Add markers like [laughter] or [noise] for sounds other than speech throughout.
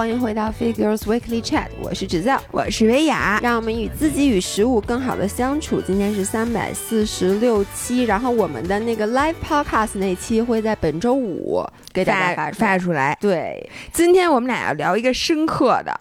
欢迎回到 Figures Weekly Chat，我是芷造，我是维雅，让我们与自己与食物更好的相处。今天是三百四十六期，然后我们的那个 Live Podcast 那期会在本周五给大家发发出来。对，今天我们俩要聊一个深刻的。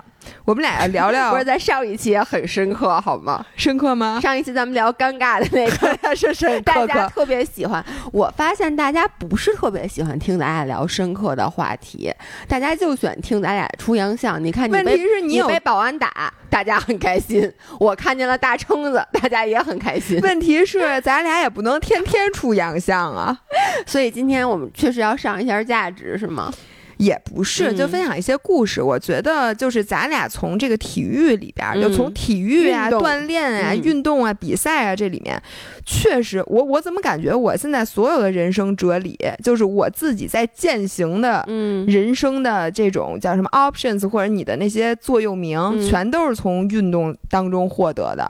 我们俩要聊聊，[laughs] 不是在上一期也很深刻，好吗？深刻吗？上一期咱们聊尴尬的那个 [laughs] 是是，大家特别喜欢。我发现大家不是特别喜欢听咱俩聊深刻的话题，大家就喜欢听咱俩出洋相。你看，问题是你被保安打，大家很开心；[laughs] 我看见了大撑子，大家也很开心。问题是咱俩也不能天天出洋相啊，所以今天我们确实要上一下价值，是吗？也不是，就分享一些故事。我觉得就是咱俩从这个体育里边，就从体育啊、锻炼啊、运动啊、比赛啊这里面，确实，我我怎么感觉我现在所有的人生哲理，就是我自己在践行的，人生的这种叫什么 options，或者你的那些座右铭，全都是从运动当中获得的。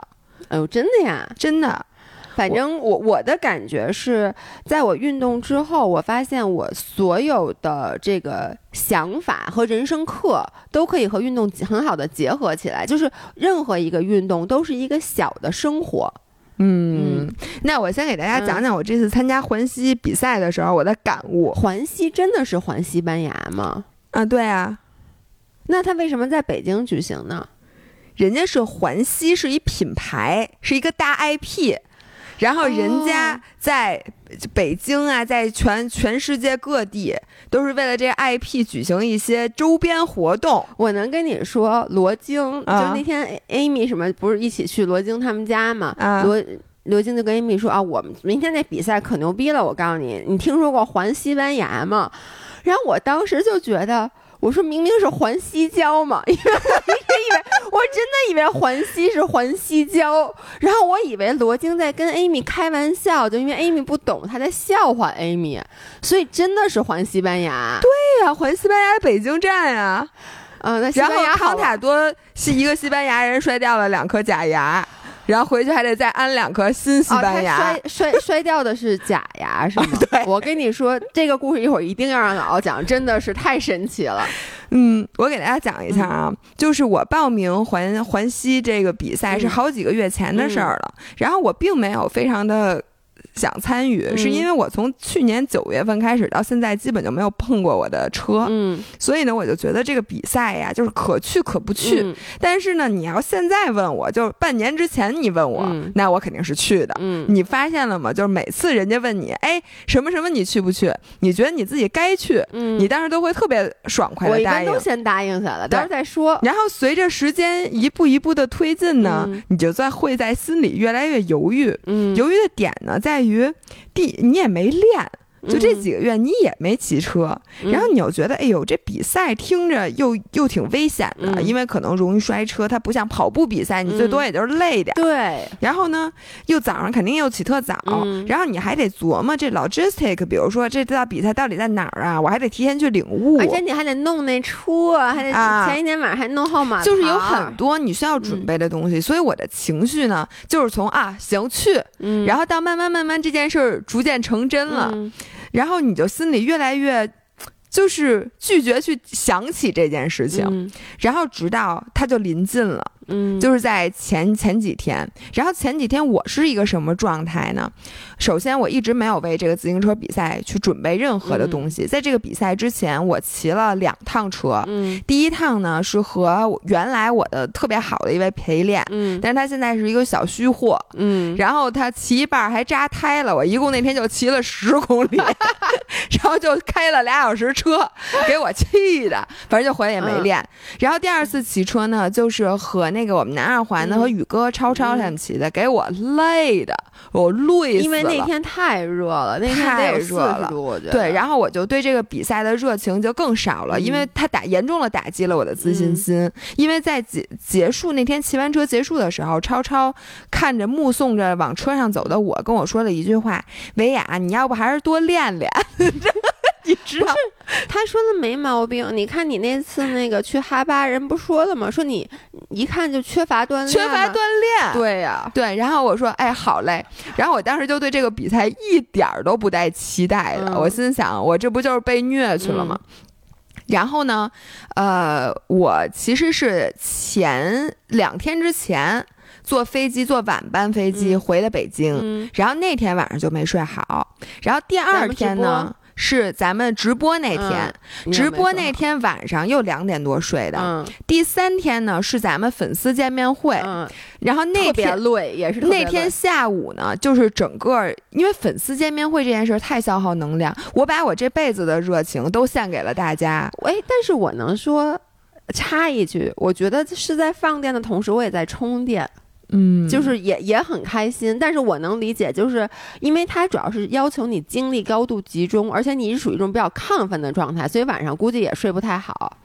哎呦，真的呀，真的。反正我我的感觉是，在我运动之后，我发现我所有的这个想法和人生课都可以和运动很好的结合起来。就是任何一个运动都是一个小的生活。嗯，那我先给大家讲讲我这次参加环西比赛的时候我的感悟。环西真的是环西班牙吗？啊，对啊。那他为什么在北京举行呢？人家是环西是一品牌，是一个大 IP。然后人家在北京啊，在全全世界各地都是为了这个 IP 举行一些周边活动。我能跟你说，罗京就那天 Amy 什么不是一起去罗京他们家嘛？罗罗京就跟 Amy 说啊，我们明天那比赛可牛逼了，我告诉你，你听说过环西班牙吗？然后我当时就觉得。我说明明是环西郊嘛，[laughs] 因为我以为我真的以为环西是环西郊，然后我以为罗京在跟 Amy 开玩笑，就因为 Amy 不懂，他在笑话 Amy，所以真的是环西班牙。对呀，环西班牙北京站呀，嗯，那然后康塔多是一个西班牙人摔掉了两颗假牙。然后回去还得再安两颗新西班牙。摔摔 [laughs] 摔掉的是假牙是吗？[laughs] 对，我跟你说，这个故事一会儿一定要让姥姥讲，真的是太神奇了。嗯，我给大家讲一下啊，就是我报名环环西这个比赛是好几个月前的事儿了，然后我并没有非常的。想参与，是因为我从去年九月份开始到现在，基本就没有碰过我的车，嗯，所以呢，我就觉得这个比赛呀，就是可去可不去。但是呢，你要现在问我，就是半年之前你问我，那我肯定是去的。嗯，你发现了吗？就是每次人家问你，哎，什么什么，你去不去？你觉得你自己该去，嗯，你当时都会特别爽快的答应。我一般都先答应下来，到时候再说。然后随着时间一步一步的推进呢，你就在会在心里越来越犹豫。嗯，犹豫的点呢，在于。于第，你也没练。就这几个月，你也没骑车，然后你又觉得，哎呦，这比赛听着又又挺危险的，因为可能容易摔车。它不像跑步比赛，你最多也就是累点。对。然后呢，又早上肯定又起特早，然后你还得琢磨这 logistic，比如说这道比赛到底在哪儿啊？我还得提前去领悟，而且你还得弄那车，还得前一天晚上还弄号码，就是有很多你需要准备的东西。所以我的情绪呢，就是从啊行去，然后到慢慢慢慢这件事儿逐渐成真了。然后你就心里越来越，就是拒绝去想起这件事情，然后直到他就临近了。嗯，就是在前前几天，然后前几天我是一个什么状态呢？首先，我一直没有为这个自行车比赛去准备任何的东西。在这个比赛之前，我骑了两趟车。嗯，第一趟呢是和原来我的特别好的一位陪练。嗯，但是他现在是一个小虚货。嗯，然后他骑一半还扎胎了，我一共那天就骑了十公里，[laughs] 然后就开了俩小时车，给我气的，反正就回来也没练。然后第二次骑车呢，就是和那。个我们南二环的和宇哥、超超他们骑的，给我累的，我累死了。因为那天太热了，那天太热了，我觉得。对，然后我就对这个比赛的热情就更少了，因为他打严重了打击了我的自信心。因为在结结束那天骑完车结束的时候，超超看着目送着往车上走的我，跟我说了一句话：“维雅，你要不还是多练练。” [laughs] 你知道，他说的没毛病。你看你那次那个去哈巴，人不说了吗？说你一看就缺乏锻炼，缺乏锻炼。对呀，对。然后我说，哎，好嘞。然后我当时就对这个比赛一点儿都不带期待的。我心想，我这不就是被虐去了吗？然后呢，呃，我其实是前两天之前坐飞机坐晚班飞机回的北京，然后那天晚上就没睡好，然后第二天呢。是咱们直播那天，直播那天晚上又两点多睡的。第三天呢是咱们粉丝见面会，然后那天累也是那天下午呢，就是整个因为粉丝见面会这件事太消耗能量，我把我这辈子的热情都献给了大家。哎，但是我能说插一句，我觉得是在放电的同时，我也在充电。嗯，就是也也很开心，但是我能理解，就是因为它主要是要求你精力高度集中，而且你是属于一种比较亢奋的状态，所以晚上估计也睡不太好。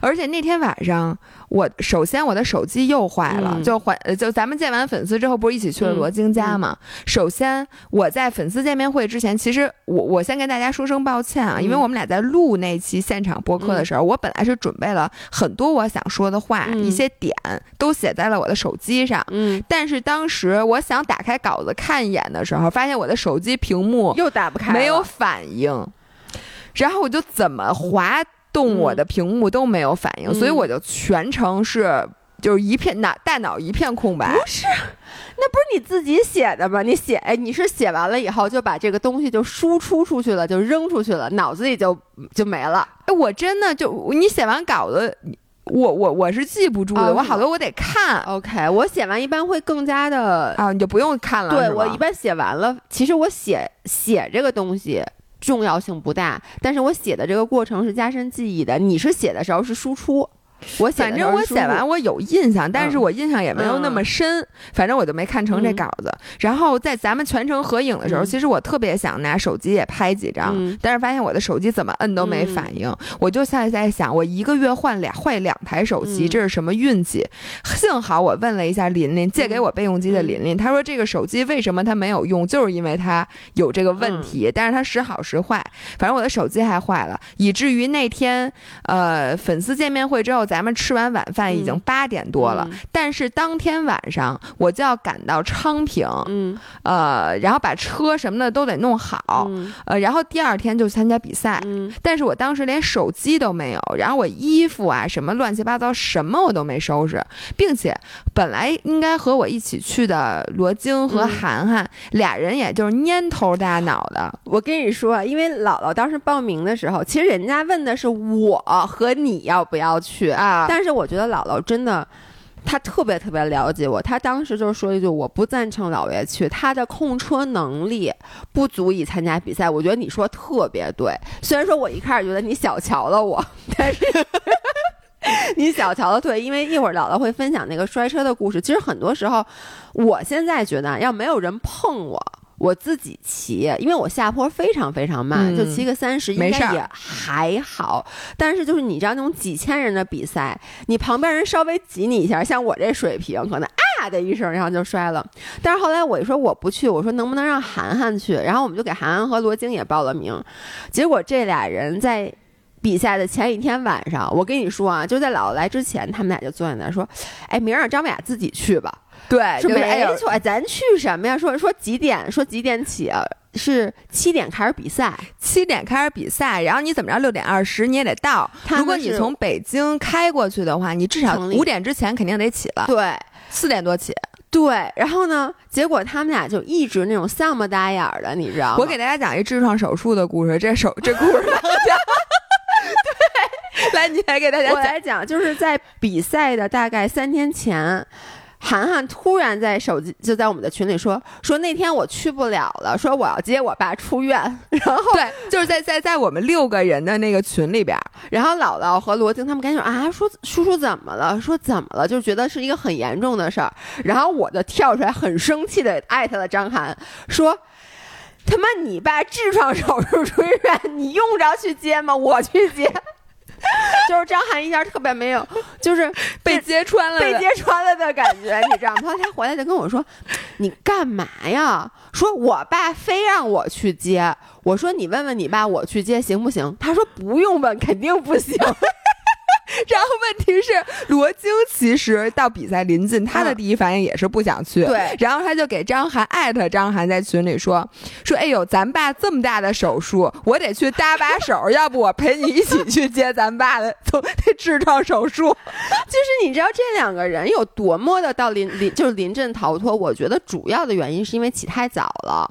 而且那天晚上，我首先我的手机又坏了，就还就咱们见完粉丝之后，不是一起去了罗京家吗？首先我在粉丝见面会之前，其实我我先跟大家说声抱歉啊，因为我们俩在录那期现场播客的时候，我本来是准备了很多我想说的话，一些点都写在了我的手机上，嗯，但是当时我想打开稿子看一眼的时候，发现我的手机屏幕又打不开，没有反应，然后我就怎么滑。动我的屏幕都没有反应，所以我就全程是就是一片脑大脑一片空白。不是，那不是你自己写的吗？你写哎，你是写完了以后就把这个东西就输出出去了，就扔出去了，脑子里就就没了。哎，我真的就你写完稿子，我我我是记不住的，我好多我得看。OK，我写完一般会更加的啊，你就不用看了。对我一般写完了，其实我写写这个东西。重要性不大，但是我写的这个过程是加深记忆的。你是写的时候是输出。我反正我写完我有印象，但是我印象也没有那么深。反正我就没看成这稿子。然后在咱们全程合影的时候，其实我特别想拿手机也拍几张，但是发现我的手机怎么摁都没反应。我就现在在想，我一个月换俩坏两台手机，这是什么运气？幸好我问了一下琳琳，借给我备用机的琳琳，她说这个手机为什么它没有用，就是因为它有这个问题。但是它时好时坏，反正我的手机还坏了，以至于那天呃粉丝见面会之后。咱们吃完晚饭已经八点多了，但是当天晚上我就要赶到昌平，嗯，呃，然后把车什么的都得弄好，呃，然后第二天就参加比赛，嗯，但是我当时连手机都没有，然后我衣服啊什么乱七八糟什么我都没收拾，并且本来应该和我一起去的罗京和涵涵俩人也就是蔫头大脑的，我跟你说，因为姥姥当时报名的时候，其实人家问的是我和你要不要去。啊！但是我觉得姥姥真的，她特别特别了解我。她当时就说一句：“我不赞成姥爷去，他的控车能力不足以参加比赛。”我觉得你说特别对。虽然说我一开始觉得你小瞧了我，[laughs] 但是你小瞧了对，因为一会儿姥姥会分享那个摔车的故事。其实很多时候，我现在觉得要没有人碰我。我自己骑，因为我下坡非常非常慢，就骑个三十应该也还好。但是就是你知道那种几千人的比赛，你旁边人稍微挤你一下，像我这水平，可能啊的一声，然后就摔了。但是后来我一说我不去，我说能不能让涵涵去？然后我们就给涵涵和罗京也报了名。结果这俩人在比赛的前一天晚上，我跟你说啊，就在姥姥来之前，他们俩就坐在那说：“哎，明儿让张美雅自己去吧。”对，说没错，咱去什么呀？说说几点？说几点起？是七点开始比赛，七点开始比赛，然后你怎么着？六点二十你也得到。如果你从北京开过去的话，你至少五点之前肯定得起了。对，四点多起。对，然后呢？结果他们俩就一直那种丧不搭眼的，你知道吗？我给大家讲一痔疮手术的故事，这手这故事。对，[laughs] 来，你来给大家我来讲，就是在比赛的大概三天前。涵涵突然在手机就在我们的群里说说那天我去不了了，说我要接我爸出院，[laughs] 然后对，就是在在在我们六个人的那个群里边，然后姥姥和罗京他们赶紧说啊，说叔叔怎么了？说怎么了？就觉得是一个很严重的事儿，然后我就跳出来很生气的艾特了张涵，说他妈你爸痔疮手术出院，你用着去接吗？我去接。就是张翰一下特别没有，就是被揭穿了，被揭穿了的感觉，你知道吗？他回来就跟我说：“你干嘛呀？”说：“我爸非让我去接。”我说：“你问问你爸，我去接行不行？”他说：“不用问，肯定不行。”然后问题是，罗京其实到比赛临近，他的第一反应也是不想去。对，然后他就给张涵艾特张涵在群里说说，哎呦，咱爸这么大的手术，我得去搭把手，要不我陪你一起去接咱爸的从痔疮手术。[laughs] 就是你知道这两个人有多么的到临临就是临阵逃脱？我觉得主要的原因是因为起太早了。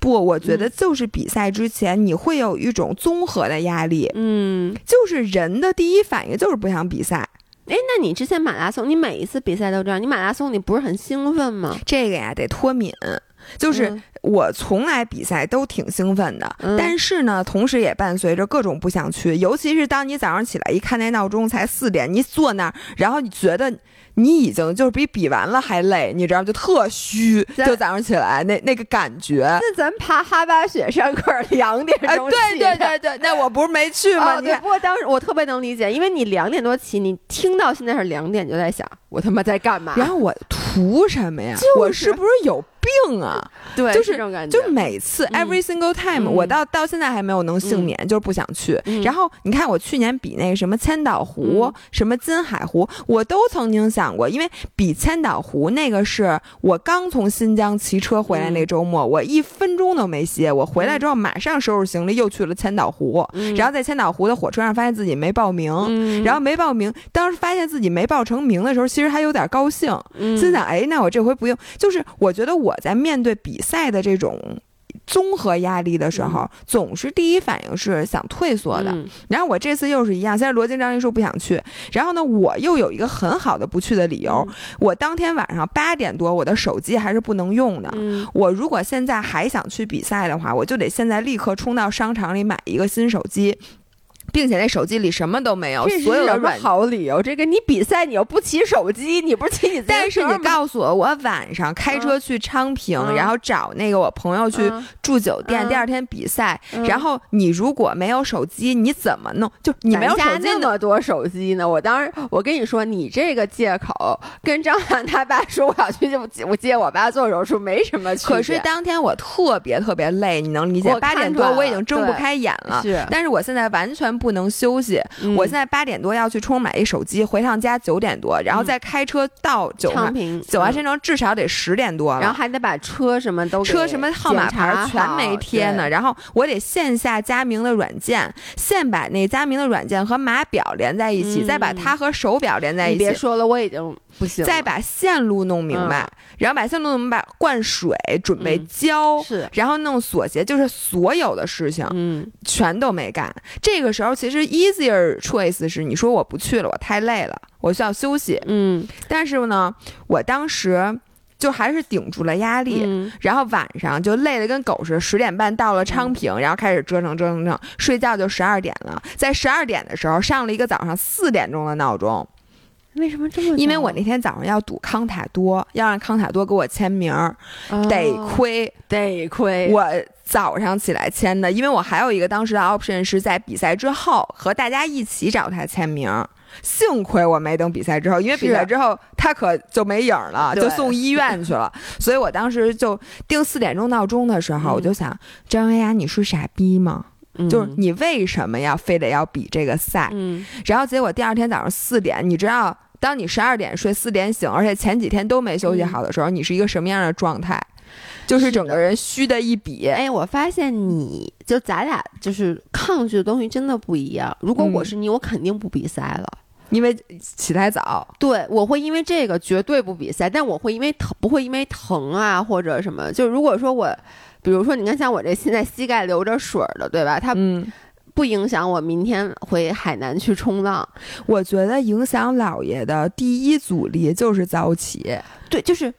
不，我觉得就是比赛之前你会有一种综合的压力，嗯，就是人的第一反应就是不想比赛。哎，那你之前马拉松，你每一次比赛都这样，你马拉松你不是很兴奋吗？这个呀，得脱敏。就是我从来比赛都挺兴奋的，但是呢，同时也伴随着各种不想去，尤其是当你早上起来一看那闹钟才四点，你坐那儿，然后你觉得。你已经就是比比完了还累，你知道就特虚，就早上起来那那个感觉。那咱爬哈巴雪山可是两点钟起，对对对对，[laughs] 那我不是没去吗？对，不过当时我特别能理解，因为你两点多起，你听到现在是两点就在想，我他妈在干嘛？然后我图什么呀？我是不是有？病啊，[laughs] 对，就是这种感觉，就每次 every single time，我到到现在还没有能幸免，就是不想去。然后你看，我去年比那个什么千岛湖，什么金海湖，我都曾经想过，因为比千岛湖那个是我刚从新疆骑车回来那周末，我一分钟都没歇，我回来之后马上收拾行李又去了千岛湖，然后在千岛湖的火车上发现自己没报名，然后没报名，当时发现自己没报成名的时候，其实还有点高兴，心想哎，那我这回不用，就是我觉得我。在面对比赛的这种综合压力的时候，总是第一反应是想退缩的。然后我这次又是一样，现在罗京张一说不想去，然后呢，我又有一个很好的不去的理由。我当天晚上八点多，我的手机还是不能用的。我如果现在还想去比赛的话，我就得现在立刻冲到商场里买一个新手机。并且那手机里什么都没有，所有的软好理由。这个你比赛你又不骑手机，你不是 [laughs] 骑你自但是你告诉我，我晚上开车去昌平，然后找那个我朋友去住酒店，第二天比赛。然后你如果没有手机，你怎么弄？就你没有手机那么多手机呢？我当时我跟你说，你这个借口跟张涵他爸说我要去就我接我爸做手术没什么区别。可是当天我特别特别累，你能理解？八点多我已经睁不开眼了，是。但是我现在完全。不能休息，我现在八点多要去充买一手机，回趟家九点多，然后再开车到九昌平九华新城，至少得十点多了。然后还得把车什么都车什么号码牌全没贴呢，然后我得线下佳明的软件，先把那佳明的软件和码表连在一起，再把它和手表连在一起。别说了，我已经不行。再把线路弄明白，然后把线路弄明白，灌水，准备浇，是，然后弄锁鞋，就是所有的事情，嗯，全都没干。这个时候。其实 easier choice 是你说我不去了，我太累了，我需要休息。嗯，但是呢，我当时就还是顶住了压力，然后晚上就累得跟狗似的，十点半到了昌平，然后开始折腾折腾折腾，睡觉就十二点了。在十二点的时候上了一个早上四点钟的闹钟。为什么这么？因为我那天早上要赌康塔多，要让康塔多给我签名，得亏得亏我早上起来签的，因为我还有一个当时的 option 是在比赛之后和大家一起找他签名。幸亏我没等比赛之后，因为比赛之后他可就没影了，就送医院去了。[laughs] 所以我当时就定四点钟闹钟的时候，我就想张文雅，你是傻逼吗？就是你为什么要非得要比这个赛？嗯，然后结果第二天早上四点，你知道，当你十二点睡，四点醒，而且前几天都没休息好的时候，你是一个什么样的状态？就是整个人虚的一比。哎，我发现你就咱俩就是抗拒的东西真的不一样。如果我是你，我肯定不比赛了，因为起太早。对，我会因为这个绝对不比赛，但我会因为疼，不会因为疼啊或者什么。就如果说我。比如说，你看像我这现在膝盖流着水的，对吧？它不影响我明天回海南去冲浪。我觉得影响姥爷的第一阻力就是早起。对，就是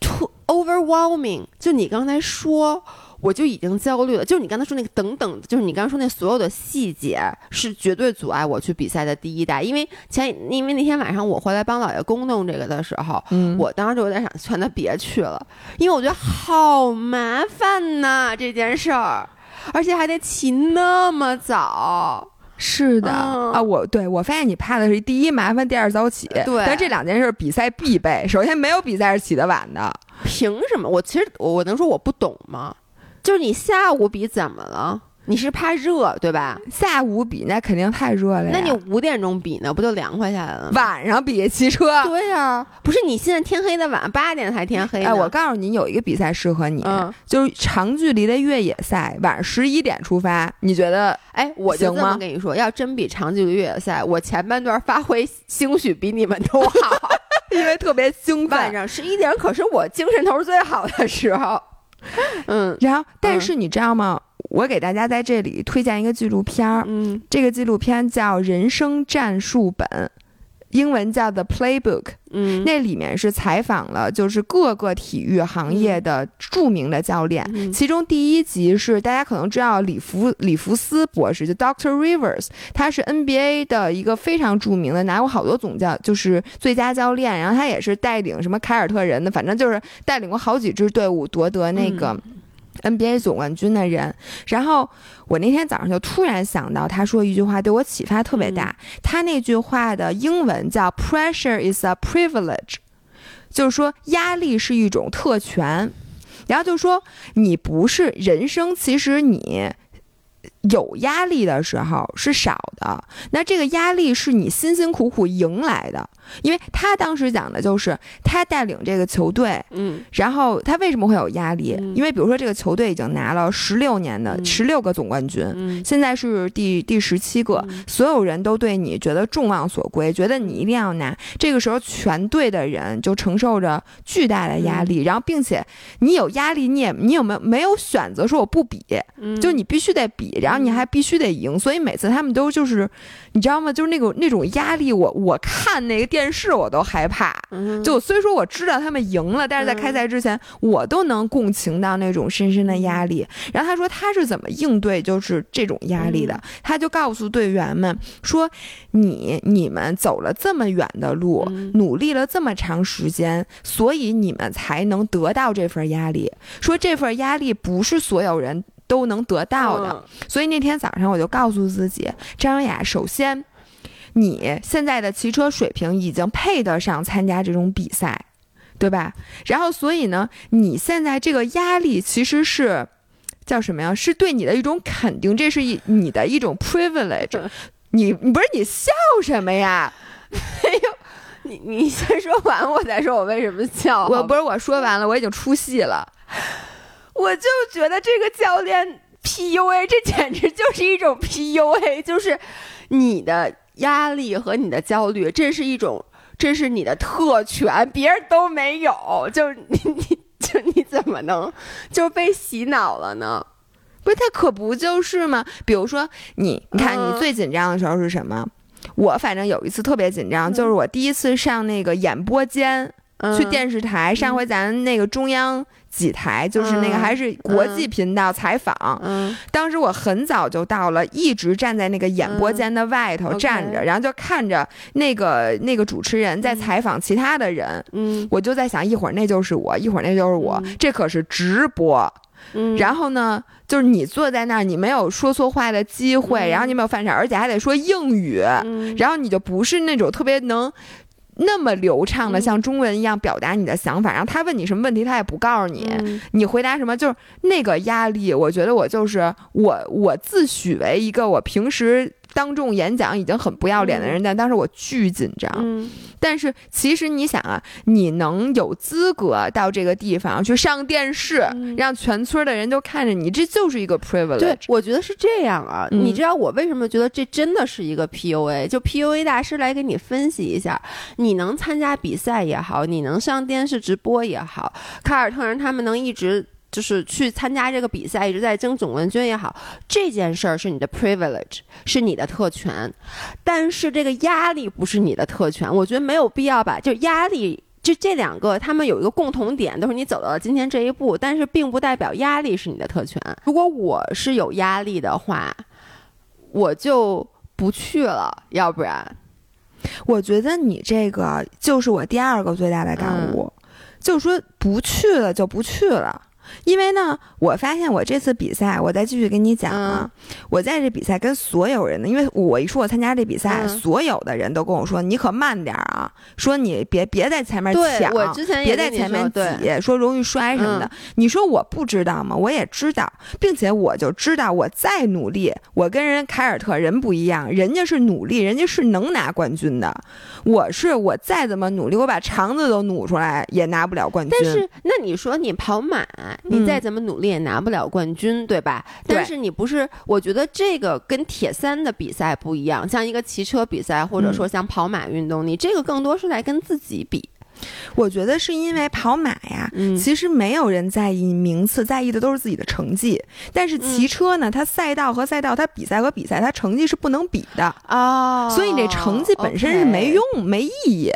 too overwhelming。就你刚才说。我就已经焦虑了，就是你刚才说那个等等，就是你刚才说那所有的细节是绝对阻碍我去比赛的第一代。因为前因为那天晚上我回来帮老爷公弄这个的时候，嗯，我当时就有点想劝他别去了，因为我觉得好麻烦呐这件事儿，而且还得起那么早。是的啊，我对我发现你怕的是第一麻烦，第二早起。对，但这两件事比赛必备。首先没有比赛是起得晚的，凭什么？我其实我我能说我不懂吗？就是你下午比怎么了？你是怕热对吧？下午比那肯定太热了。那你五点钟比呢，不就凉快下来了？晚上比骑车？对呀，不是你现在天黑的晚，八点才天黑。哎，我告诉你，有一个比赛适合你，就是长距离的越野赛，晚上十一点出发，你觉得？哎，我就这么跟你说，要真比长距离越野赛，我前半段发挥兴许比你们都好，[laughs] 因为特别兴奋。晚上十一点可是我精神头最好的时候。[laughs] 嗯，然后，但是你知道吗？我给大家在这里推荐一个纪录片儿，嗯，这个纪录片叫《人生战术本》，英文叫 The Playbook，嗯，那里面是采访了就是各个体育行业的著名的教练，其中第一集是大家可能知道里弗里弗斯博士，就 Doctor Rivers，他是 NBA 的一个非常著名的，拿过好多总教，就是最佳教练，然后他也是带领什么凯尔特人的，反正就是带领过好几支队伍夺得那个。NBA 总冠军的人，然后我那天早上就突然想到，他说一句话对我启发特别大。他那句话的英文叫 “Pressure is a privilege”，就是说压力是一种特权。然后就说你不是人生，其实你。有压力的时候是少的，那这个压力是你辛辛苦苦赢来的。因为他当时讲的就是他带领这个球队，嗯，然后他为什么会有压力？因为比如说这个球队已经拿了十六年的十六个总冠军，现在是第第十七个，所有人都对你觉得众望所归，觉得你一定要拿。这个时候全队的人就承受着巨大的压力，然后并且你有压力，你也你有没有没有选择说我不比？就你必须得比，然后你还必须得赢，所以每次他们都就是，你知道吗？就是那种那种压力，我我看那个电视我都害怕。就虽说我知道他们赢了，但是在开赛之前，我都能共情到那种深深的压力。然后他说他是怎么应对就是这种压力的？他就告诉队员们说：“你你们走了这么远的路，努力了这么长时间，所以你们才能得到这份压力。说这份压力不是所有人。”都能得到的，所以那天早上我就告诉自己，张雅，首先，你现在的骑车水平已经配得上参加这种比赛，对吧？然后，所以呢，你现在这个压力其实是叫什么呀？是对你的一种肯定，这是一你的一种 privilege。你你不是你笑什么呀？[laughs] 哎呦，你你先说完，我再说我为什么笑。我不是我说完了，我已经出戏了。我就觉得这个教练 PUA，这简直就是一种 PUA，就是你的压力和你的焦虑，这是一种，这是你的特权，别人都没有，就你你就你怎么能就被洗脑了呢？不是他可不就是吗？比如说你，你看你最紧张的时候是什么？我反正有一次特别紧张，就是我第一次上那个演播间，去电视台，上回咱那个中央。几台就是那个还是国际频道采访，当时我很早就到了，一直站在那个演播间的外头站着，然后就看着那个那个主持人在采访其他的人，嗯，我就在想，一会儿那就是我，一会儿那就是我，这可是直播，然后呢，就是你坐在那儿，你没有说错话的机会，然后你没有犯傻，而且还得说英语，然后你就不是那种特别能。那么流畅的像中文一样表达你的想法，然后他问你什么问题，他也不告诉你，你回答什么，就是那个压力。我觉得我就是我，我自诩为一个我平时。当众演讲已经很不要脸的人，但当时我巨紧张。但是其实你想啊，你能有资格到这个地方去上电视，让全村的人都看着你，这就是一个 privilege。对，我觉得是这样啊。你知道我为什么觉得这真的是一个 PUA？就 PUA 大师来给你分析一下，你能参加比赛也好，你能上电视直播也好，凯尔特人他们能一直。就是去参加这个比赛，一直在争总冠军也好，这件事儿是你的 privilege，是你的特权，但是这个压力不是你的特权。我觉得没有必要把就压力，就这两个他们有一个共同点，都是你走到了今天这一步，但是并不代表压力是你的特权。如果我是有压力的话，我就不去了，要不然，我觉得你这个就是我第二个最大的感悟，就是说不去了就不去了。因为呢，我发现我这次比赛，我再继续跟你讲啊，我在这比赛跟所有人呢，因为我一说我参加这比赛，所有的人都跟我说你可慢点啊，说你别别在前面抢，我之前别在前面挤，说容易摔什么的。你说我不知道吗？我也知道，并且我就知道，我再努力，我跟人凯尔特人不一样，人家是努力，人家是能拿冠军的。我是我再怎么努力，我把肠子都努出来也拿不了冠军。但是那你说你跑马，你再怎么努力也拿不了冠军，对吧？但是你不是，我觉得这个跟铁三的比赛不一样，像一个骑车比赛，或者说像跑马运动，你这个更多是在跟自己比。我觉得是因为跑马呀，其实没有人在意名次，在意的都是自己的成绩。但是骑车呢，它赛道和赛道，它比赛和比赛，它成绩是不能比的啊。所以这成绩本身是没用、没意义，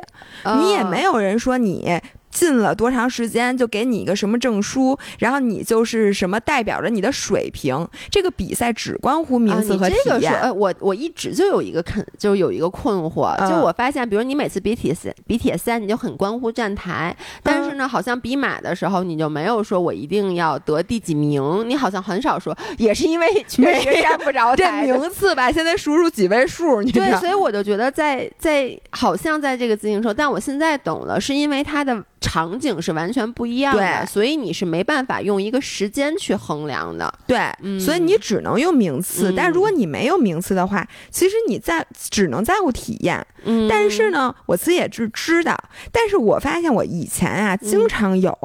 你也没有人说你。进了多长时间就给你一个什么证书，然后你就是什么代表着你的水平。这个比赛只关乎名次和体验。呃，我我一直就有一个肯，就有一个困惑，就我发现，比如你每次比铁三，比铁三你就很关乎站台，但是呢，好像比马的时候你就没有说我一定要得第几名，你好像很少说，也是因为确实 [laughs] 站不着这名次吧。现在数数几位数，你对，所以我就觉得在在好像在这个自行车，但我现在懂了，是因为它的。场景是完全不一样的，所以你是没办法用一个时间去衡量的。对，所以你只能用名次。但如果你没有名次的话，其实你在只能在乎体验。嗯，但是呢，我自己也是知道。但是我发现我以前啊，经常有，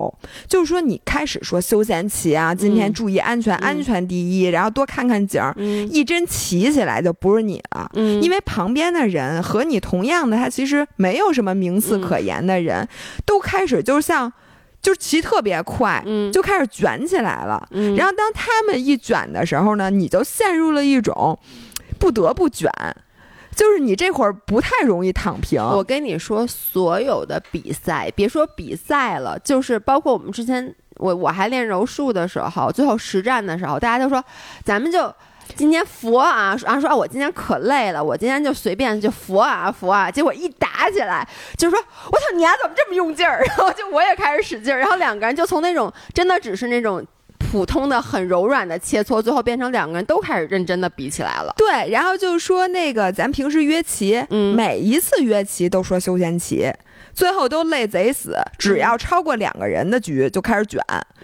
就是说你开始说休闲骑啊，今天注意安全，安全第一，然后多看看景儿。嗯，一真骑起来就不是你了。嗯，因为旁边的人和你同样的，他其实没有什么名次可言的人，都开始。就是像，就是骑特别快，嗯，就开始卷起来了，嗯，然后当他们一卷的时候呢，你就陷入了一种不得不卷，就是你这会儿不太容易躺平。我跟你说，所有的比赛，别说比赛了，就是包括我们之前，我我还练柔术的时候，最后实战的时候，大家都说，咱们就。今天佛啊，然后说啊，我今天可累了，我今天就随便就佛啊佛啊，结果一打起来，就是说，我操，你丫怎么这么用劲儿？[laughs] 然后就我也开始使劲儿，然后两个人就从那种真的只是那种普通的很柔软的切磋，最后变成两个人都开始认真的比起来了。对，然后就是说那个咱平时约棋，嗯，每一次约棋都说休闲骑。最后都累贼死，只要超过两个人的局就开始卷，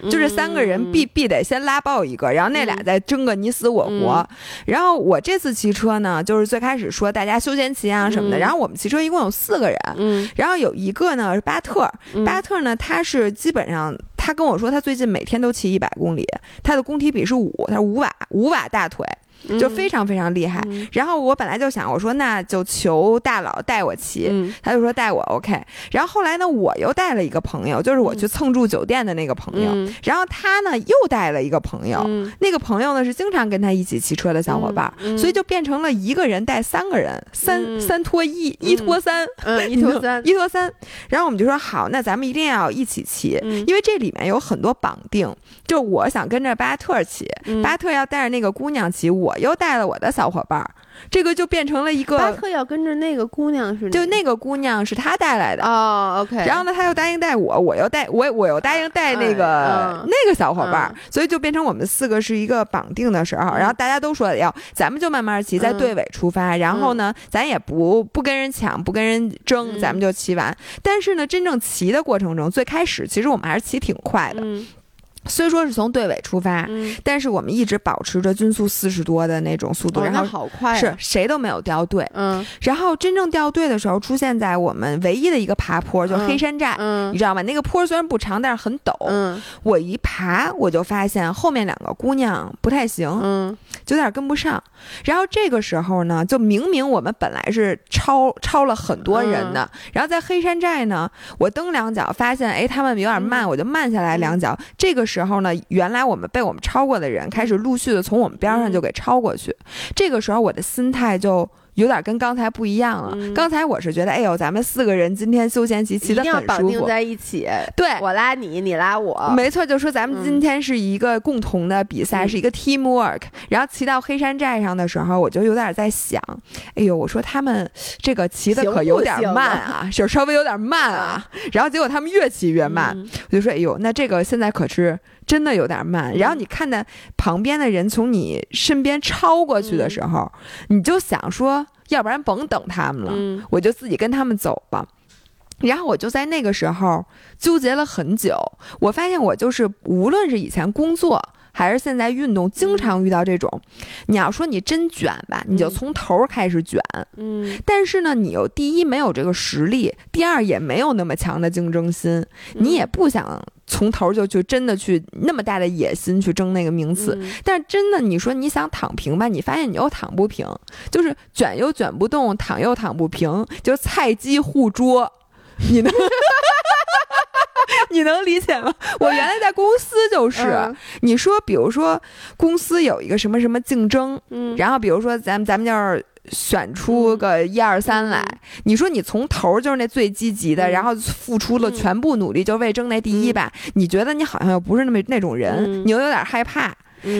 就这三个人必必得先拉爆一个，然后那俩再争个你死我活。然后我这次骑车呢，就是最开始说大家休闲骑啊什么的，然后我们骑车一共有四个人，然后有一个呢是巴特，巴特呢他是基本上他跟我说他最近每天都骑一百公里，他的公体比是五，他是五瓦五瓦大腿。就非常非常厉害，然后我本来就想，我说那就求大佬带我骑，他就说带我 OK。然后后来呢，我又带了一个朋友，就是我去蹭住酒店的那个朋友，然后他呢又带了一个朋友，那个朋友呢是经常跟他一起骑车的小伙伴，所以就变成了一个人带三个人，三三拖一，一拖三，一拖三，一拖三。然后我们就说好，那咱们一定要一起骑，因为这里面有很多绑定，就我想跟着巴特骑，巴特要带着那个姑娘骑，我。又带了我的小伙伴儿，这个就变成了一个。巴特要跟着那个姑娘是？就那个姑娘是他带来的哦，OK。然后呢，他又答应带我，我又带我，我又答应带那个那个小伙伴儿，所以就变成我们四个是一个绑定的时候。然后大家都说要，咱们就慢慢骑，在队尾出发。然后呢，咱也不不跟人抢，不跟人争，咱们就骑完。但是呢，真正骑的过程中，最开始其实我们还是骑挺快的。虽说是从队尾出发，但是我们一直保持着均速四十多的那种速度，然后好快，是谁都没有掉队。嗯，然后真正掉队的时候，出现在我们唯一的一个爬坡，就黑山寨，嗯，你知道吗？那个坡虽然不长，但是很陡。嗯，我一爬，我就发现后面两个姑娘不太行，嗯，就有点跟不上。然后这个时候呢，就明明我们本来是超超了很多人的，然后在黑山寨呢，我蹬两脚，发现哎他们有点慢，我就慢下来两脚。这个时候呢，原来我们被我们超过的人开始陆续的从我们边上就给超过去。这个时候我的心态就。有点跟刚才不一样了。刚才我是觉得，哎呦，咱们四个人今天休闲骑骑的很舒服，绑定在一起。对，我拉你，你拉我，没错，就说咱们今天是一个共同的比赛，是一个 team work。然后骑到黑山寨上的时候，我就有点在想，哎呦，我说他们这个骑的可有点慢啊，就稍微有点慢啊。然后结果他们越骑越慢，我就说，哎呦，那这个现在可是。真的有点慢。然后你看到旁边的人从你身边超过去的时候，你就想说，要不然甭等他们了，我就自己跟他们走吧。然后我就在那个时候纠结了很久。我发现我就是无论是以前工作。还是现在运动经常遇到这种，你要说你真卷吧，你就从头开始卷，嗯，但是呢，你又第一没有这个实力，第二也没有那么强的竞争心，你也不想从头就去真的去那么大的野心去争那个名次，但是真的你说你想躺平吧，你发现你又躺不平，就是卷又卷不动，躺又躺不平，就菜鸡互啄，你呢？[laughs] 你能理解吗？[laughs] 我原来在公司就是，你说，比如说公司有一个什么什么竞争，嗯，然后比如说咱们咱们就是选出个一二三来，你说你从头就是那最积极的，然后付出了全部努力就为争那第一吧，你觉得你好像又不是那么那种人，你又有点害怕，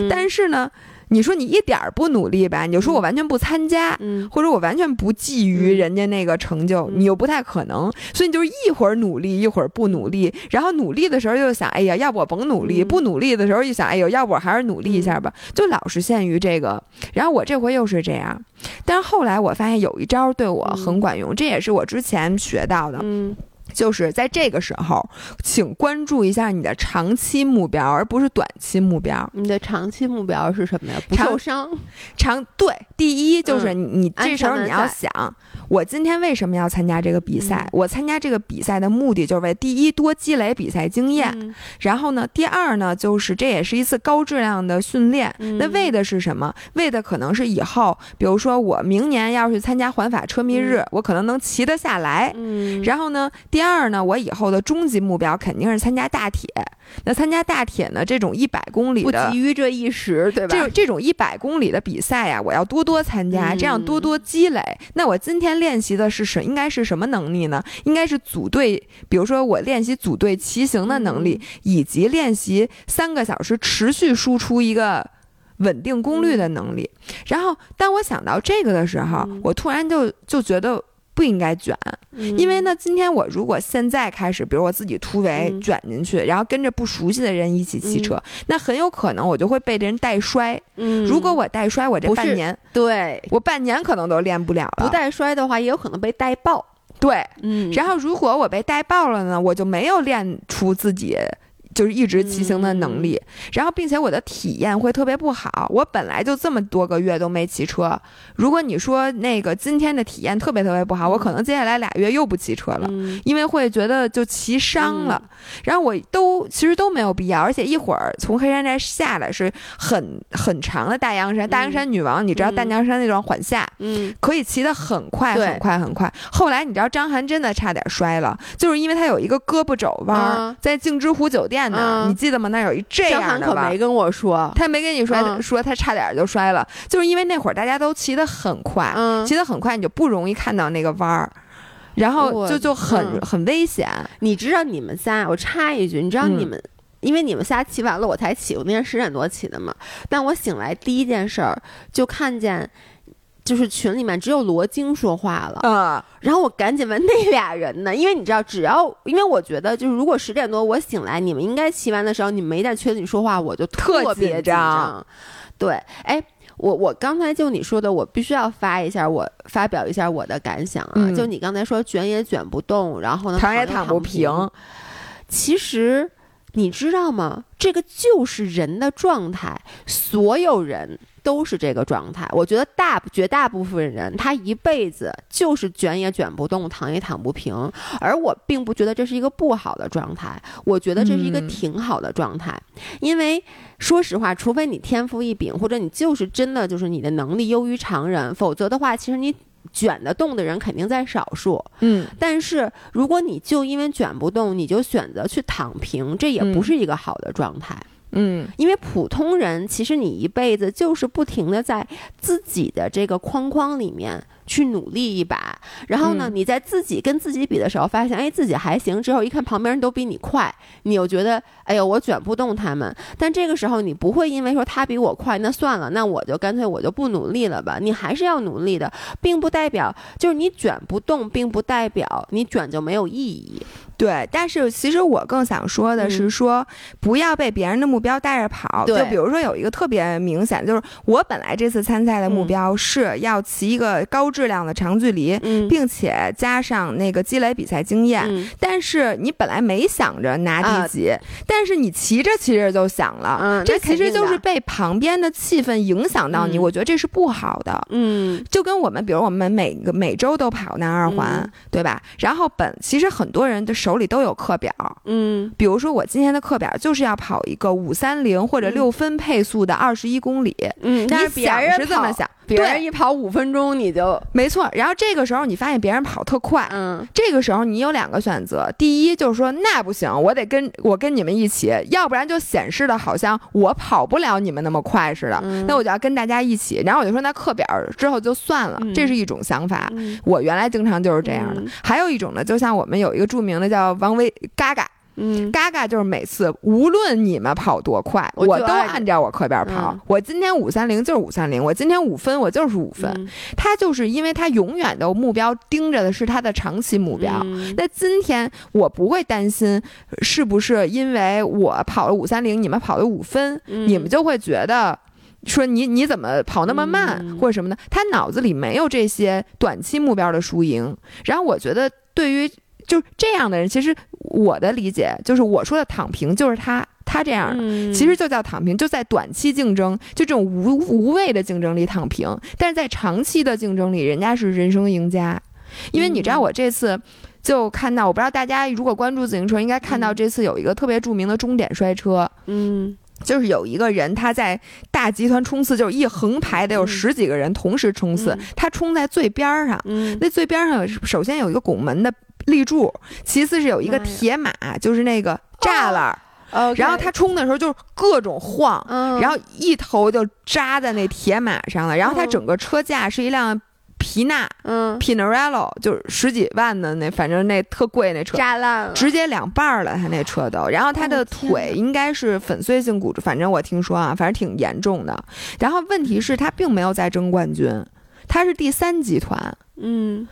但是呢。你说你一点儿不努力吧？你就说我完全不参加，或者我完全不觊觎人家那个成就，你又不太可能。所以你就是一会儿努力，一会儿不努力。然后努力的时候又想，哎呀，要不我甭努力；不努力的时候又想，哎呦，要不我还是努力一下吧。就老是陷于这个。然后我这回又是这样，但是后来我发现有一招对我很管用，这也是我之前学到的。嗯。就是在这个时候，请关注一下你的长期目标，而不是短期目标。你的长期目标是什么呀？不受伤。长对，第一就是你这时候你要想。我今天为什么要参加这个比赛？我参加这个比赛的目的就是为第一多积累比赛经验，然后呢，第二呢，就是这也是一次高质量的训练。那为的是什么？为的可能是以后，比如说我明年要是参加环法车迷日，我可能能骑得下来。然后呢，第二呢，我以后的终极目标肯定是参加大铁。那参加大铁呢？这种一百公里的不急于这一时，对吧？这这种一百公里的比赛呀，我要多多参加，这样多多积累。那我今天练习的是什？应该是什么能力呢？应该是组队，比如说我练习组队骑行的能力，以及练习三个小时持续输出一个稳定功率的能力。然后，当我想到这个的时候，我突然就就觉得。不应该卷，因为呢，今天我如果现在开始，比如我自己突围卷进去，然后跟着不熟悉的人一起骑车，那很有可能我就会被人带摔。嗯，如果我带摔，我这半年，对我半年可能都练不了了。不带摔的话，也有可能被带爆。对，嗯，然后如果我被带爆了呢，我就没有练出自己。就是一直骑行的能力，然后并且我的体验会特别不好。我本来就这么多个月都没骑车，如果你说那个今天的体验特别特别不好，我可能接下来俩月又不骑车了，因为会觉得就骑伤了。然后我都其实都没有必要，而且一会儿从黑山寨下来是很很长的大洋山，大洋山女王，你知道大凉山那段缓下，嗯，可以骑得很快很快很快。后来你知道张涵真的差点摔了，就是因为他有一个胳膊肘弯，在静之湖酒店。你记得吗？那有一这样的吧？没跟我说，他没跟你说，说他差点就摔了，就是因为那会儿大家都骑得很快，骑得很快，你就不容易看到那个弯儿，然后就就很很危险。你知道你们仨？我插一句，你知道你们，因为你们仨骑完了，我才起，我那天十点多起的嘛。但我醒来第一件事儿就看见。就是群里面只有罗京说话了，嗯，然后我赶紧问 [laughs] 那俩人呢，因为你知道，只要因为我觉得，就是如果十点多我醒来，你们应该骑完的时候，你们没在群里说话，我就特别紧张。对，哎，我我刚才就你说的，我必须要发一下，我发表一下我的感想啊。就你刚才说卷也卷不动，然后呢躺也躺不平，其实你知道吗？这个就是人的状态，所有人。都是这个状态，我觉得大绝大部分人他一辈子就是卷也卷不动，躺也躺不平，而我并不觉得这是一个不好的状态，我觉得这是一个挺好的状态，因为说实话，除非你天赋异禀，或者你就是真的就是你的能力优于常人，否则的话，其实你卷得动的人肯定在少数。嗯，但是如果你就因为卷不动，你就选择去躺平，这也不是一个好的状态。嗯，因为普通人其实你一辈子就是不停的在自己的这个框框里面去努力一把，然后呢，你在自己跟自己比的时候发现，哎，自己还行，之后一看旁边人都比你快，你又觉得，哎呦，我卷不动他们。但这个时候你不会因为说他比我快，那算了，那我就干脆我就不努力了吧。你还是要努力的，并不代表就是你卷不动，并不代表你卷就没有意义。对，但是其实我更想说的是，说不要被别人的目标带着跑。就比如说有一个特别明显，就是我本来这次参赛的目标是要骑一个高质量的长距离，并且加上那个积累比赛经验。但是你本来没想着拿第几，但是你骑着骑着就想了，这其实就是被旁边的气氛影响到你。我觉得这是不好的。嗯，就跟我们，比如我们每个每周都跑南二环，对吧？然后本其实很多人的手里都有课表，嗯，比如说我今天的课表就是要跑一个五三零或者六分配速的二十一公里，嗯，你想是这么想。别人一跑五分钟，你就没错。然后这个时候你发现别人跑特快，嗯，这个时候你有两个选择：第一就是说那不行，我得跟我跟你们一起，要不然就显示的好像我跑不了你们那么快似的。那我就要跟大家一起。然后我就说那课表之后就算了，这是一种想法。我原来经常就是这样的。还有一种呢，就像我们有一个著名的叫王威嘎嘎。嗯，嘎嘎就是每次无论你们跑多快，我都按照我课表跑。我今天五三零就是五三零，我今天五分我就是五分。他就是因为他永远的目标盯着的是他的长期目标。那今天我不会担心是不是因为我跑了五三零，你们跑了五分，你们就会觉得说你你怎么跑那么慢或者什么的。他脑子里没有这些短期目标的输赢。然后我觉得对于。就这样的人，其实我的理解就是我说的躺平，就是他他这样，其实就叫躺平，就在短期竞争，就这种无无谓的竞争里躺平。但是在长期的竞争里，人家是人生赢家。因为你知道，我这次就看到，我不知道大家如果关注自行车，应该看到这次有一个特别著名的终点摔车。嗯。就是有一个人他在大集团冲刺，就是一横排的有十几个人同时冲刺，他冲在最边儿上。那最边上首先有一个拱门的立柱，其次是有一个铁马，就是那个栅栏。然后他冲的时候就各种晃，然后一头就扎在那铁马上了。然后他整个车架是一辆。皮纳，嗯，Pinarello 就是十几万的那，反正那特贵那车，扎烂了，直接两半了，他那车都。然后他的腿应该是粉碎性骨折，反正我听说啊，反正挺严重的。然后问题是，他并没有在争冠军，他是第三集团，嗯，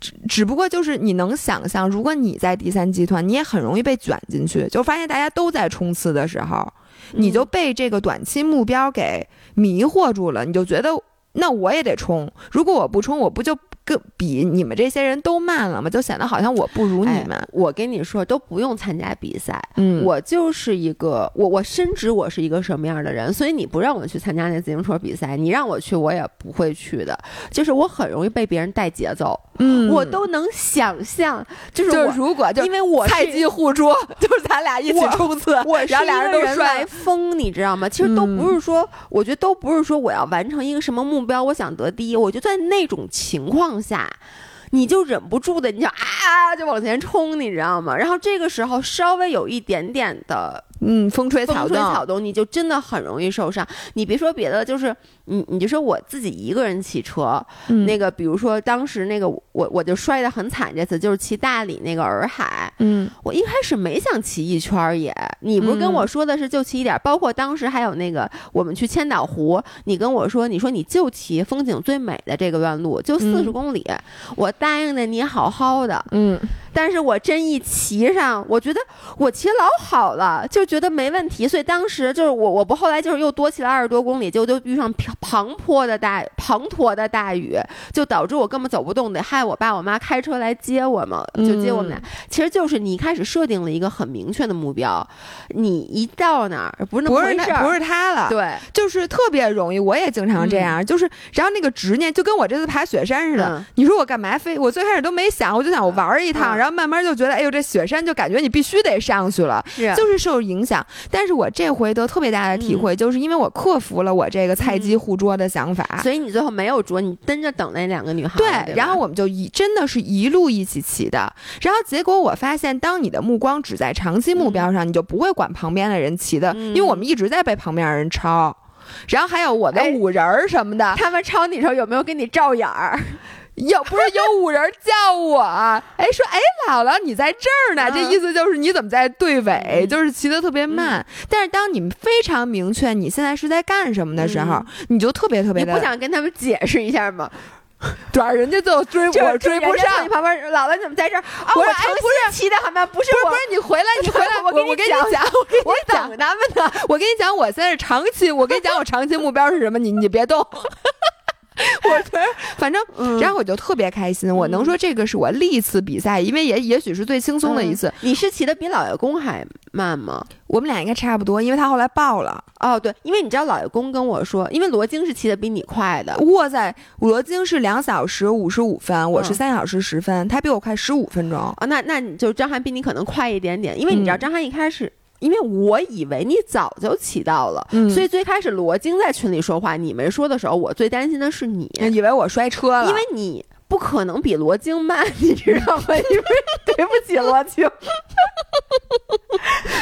只只不过就是你能想象，如果你在第三集团，你也很容易被卷进去，就发现大家都在冲刺的时候，你就被这个短期目标给迷惑住了，你就觉得。那我也得冲，如果我不冲，我不就更？比你们这些人都慢了吗，就显得好像我不如你们。我跟你说，都不用参加比赛，嗯，我就是一个我我深知我是一个什么样的人，所以你不让我去参加那自行车比赛，你让我去我也不会去的。就是我很容易被别人带节奏，嗯，我都能想象，就是如果就因为我菜鸡互啄，[laughs] 就是咱俩一起冲刺，我然后俩人都来疯，你知道吗？其实都不是说，我觉得都不是说我要完成一个什么目目标，我想得第一，我就在那种情况。下，你就忍不住的，你就啊，就往前冲，你知道吗？然后这个时候稍微有一点点的。嗯，风吹草动，草动，你就真的很容易受伤。你别说别的，就是你，你就说我自己一个人骑车，那个，比如说当时那个我，我就摔得很惨。这次就是骑大理那个洱海，嗯，我一开始没想骑一圈也，你不是跟我说的是就骑一点，包括当时还有那个我们去千岛湖，你跟我说，你说你就骑风景最美的这个段路，就四十公里，我答应的你好好的，嗯。但是我真一骑上，我觉得我骑老好了，就觉得没问题。所以当时就是我，我不后来就是又多骑了二十多公里，就就遇上滂滂的大滂沱的大雨，就导致我根本走不动，得害我爸我妈开车来接我嘛，就接我们俩。其实就是你一开始设定了一个很明确的目标，你一到那儿不是那么回事，不是他了，对，就是特别容易。我也经常这样，就是然后那个执念就跟我这次爬雪山似的。你说我干嘛非？我最开始都没想，我就想我玩一趟。然后慢慢就觉得，哎呦，这雪山就感觉你必须得上去了，就是受影响。但是我这回得特别大的体会，就是因为我克服了我这个菜鸡互啄的想法，所以你最后没有啄，你跟着等那两个女孩。对，然后我们就一真的是一路一起骑的。然后结果我发现，当你的目光只在长期目标上，你就不会管旁边的人骑的，因为我们一直在被旁边人超。然后还有我的五人儿什么的，他们抄你的时候有没有给你照眼儿？[laughs] 有不是有五人叫我？哎，说哎，姥姥你在这儿呢，这意思就是你怎么在队尾？就是骑得特别慢。但是当你们非常明确你现在是在干什么的时候，你就特别特别的你不想跟他们解释一下吗？主要，人家就追我追不上。你旁边姥姥你怎么在这儿？我哎不是骑的好吗？不是不是你回来你回来 [laughs] 我我跟你讲我等他们呢。我跟你讲我现在是长期我跟你讲我长期目标是什么？你你别动。[laughs] 我觉得，反正，然后我就特别开心。我能说这个是我历次比赛，因为也也许是最轻松的一次。你是骑的比老爷公还慢吗？我们俩应该差不多，因为他后来爆了。哦，对，因为你知道老爷公跟我说，因为罗京是骑的比你快的。哇塞，罗京是两小时五十五分，我是三小时十分，他比我快十五分钟。啊，那那你就张涵比你可能快一点点，因为你知道张涵一开始。因为我以为你早就起到了，所以最开始罗京在群里说话，你没说的时候，我最担心的是你，以为我摔车了，因为你不可能比罗京慢，你知道吗？因为 [laughs] 对不起罗京，[laughs]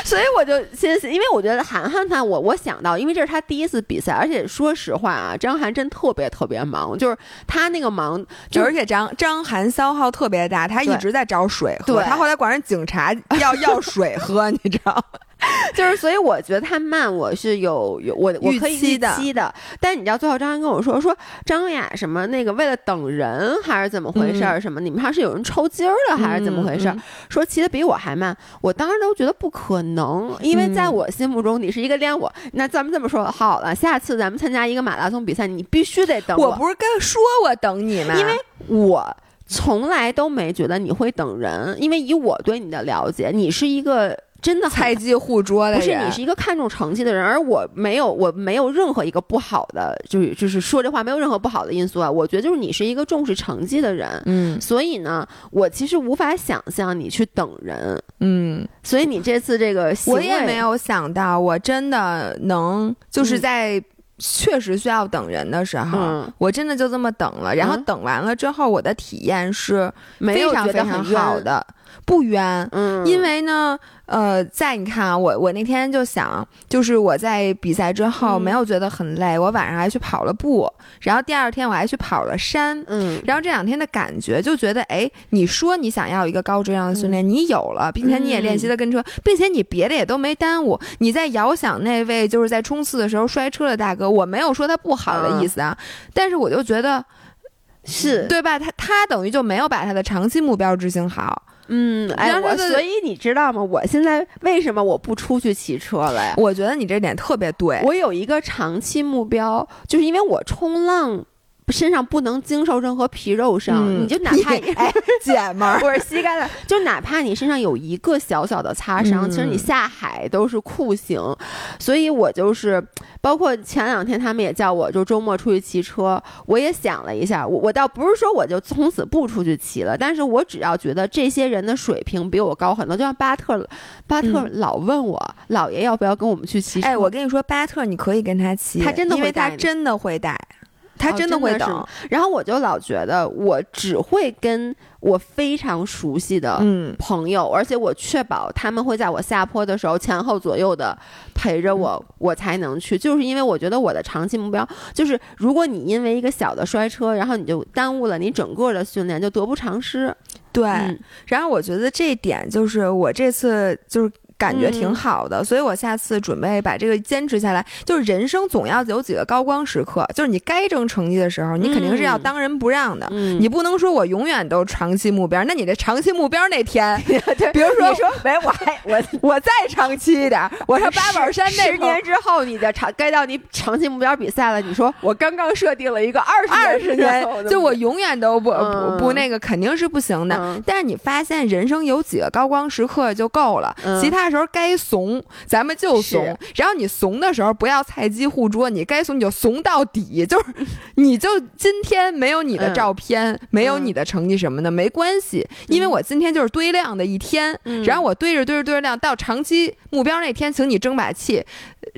所以我就先，因为我觉得涵涵他，我我想到，因为这是他第一次比赛，而且说实话啊，张涵真特别特别忙，就是他那个忙，就而且张张涵消耗特别大，他一直在找水喝，他后来管人警察要要水喝，你知道。[laughs] 就是，所以我觉得他慢，我是有有我我可以预期的。但是你知道，最后张涵跟我说说张雅什么那个为了等人还是怎么回事儿？什么你们还是有人抽筋儿了还是怎么回事儿？说骑的比我还慢，我当时都觉得不可能，因为在我心目中你是一个练我。那咱们这么说好了，下次咱们参加一个马拉松比赛，你必须得等我。我不是跟说我等你吗？因为我从来都没觉得你会等人，因为以我对你的了解，你是一个。真的菜鸡互啄的不是你是一个看重成绩的人，而我没有，我没有任何一个不好的，就是就是说这话没有任何不好的因素啊。我觉得就是你是一个重视成绩的人，嗯，所以呢，我其实无法想象你去等人，嗯，所以你这次这个我也没有想到，我真的能就是在确实需要等人的时候，我真的就这么等了，然后等完了之后，我的体验是非常非常好的。不冤，嗯，因为呢，呃，在你看啊，我我那天就想，就是我在比赛之后没有觉得很累，我晚上还去跑了步，然后第二天我还去跑了山，嗯，然后这两天的感觉就觉得，哎，你说你想要一个高质量的训练，你有了，并且你也练习了跟车，并且你别的也都没耽误，你在遥想那位就是在冲刺的时候摔车的大哥，我没有说他不好的意思啊，但是我就觉得是。对吧？他他等于就没有把他的长期目标执行好。嗯，哎，我所以你知道吗？我现在为什么我不出去骑车了呀？我觉得你这点特别对。我有一个长期目标，就是因为我冲浪。身上不能经受任何皮肉伤，你就哪怕哎，姐们儿，[laughs] 我是膝盖的，就哪怕你身上有一个小小的擦伤，其实你下海都是酷刑。所以我就是，包括前两天他们也叫我，就周末出去骑车，我也想了一下，我我倒不是说我就从此不出去骑了，但是我只要觉得这些人的水平比我高很多，就像巴特，巴特老问我老爷要不要跟我们去骑车，哎，我跟你说，巴特你可以跟他骑，他真的会带，他真的会带。他真的会等，然后我就老觉得我只会跟我非常熟悉的朋友，而且我确保他们会在我下坡的时候前后左右的陪着我，我才能去。就是因为我觉得我的长期目标就是，如果你因为一个小的摔车，然后你就耽误了你整个的训练，就得不偿失。对，然后我觉得这点就是我这次就是。感觉挺好的，所以我下次准备把这个坚持下来。就是人生总要有几个高光时刻，就是你该争成绩的时候，你肯定是要当仁不让的。你不能说我永远都长期目标，那你这长期目标那天，[laughs] 比如说你说，[laughs] 没我还我我再长期一点，我 [laughs] 上八宝山那十年之后，你的长该到你长期目标比赛了。你说我刚刚设定了一个二十二十年，就我永远都不不不那个肯定是不行的。但是你发现人生有几个高光时刻就够了，其他。时候该怂，咱们就怂。然后你怂的时候，不要菜鸡互啄。你该怂你就怂到底，就是你就今天没有你的照片，没有你的成绩什么的没关系，因为我今天就是堆量的一天。然后我堆着堆着堆着量，到长期目标那天，请你争把气。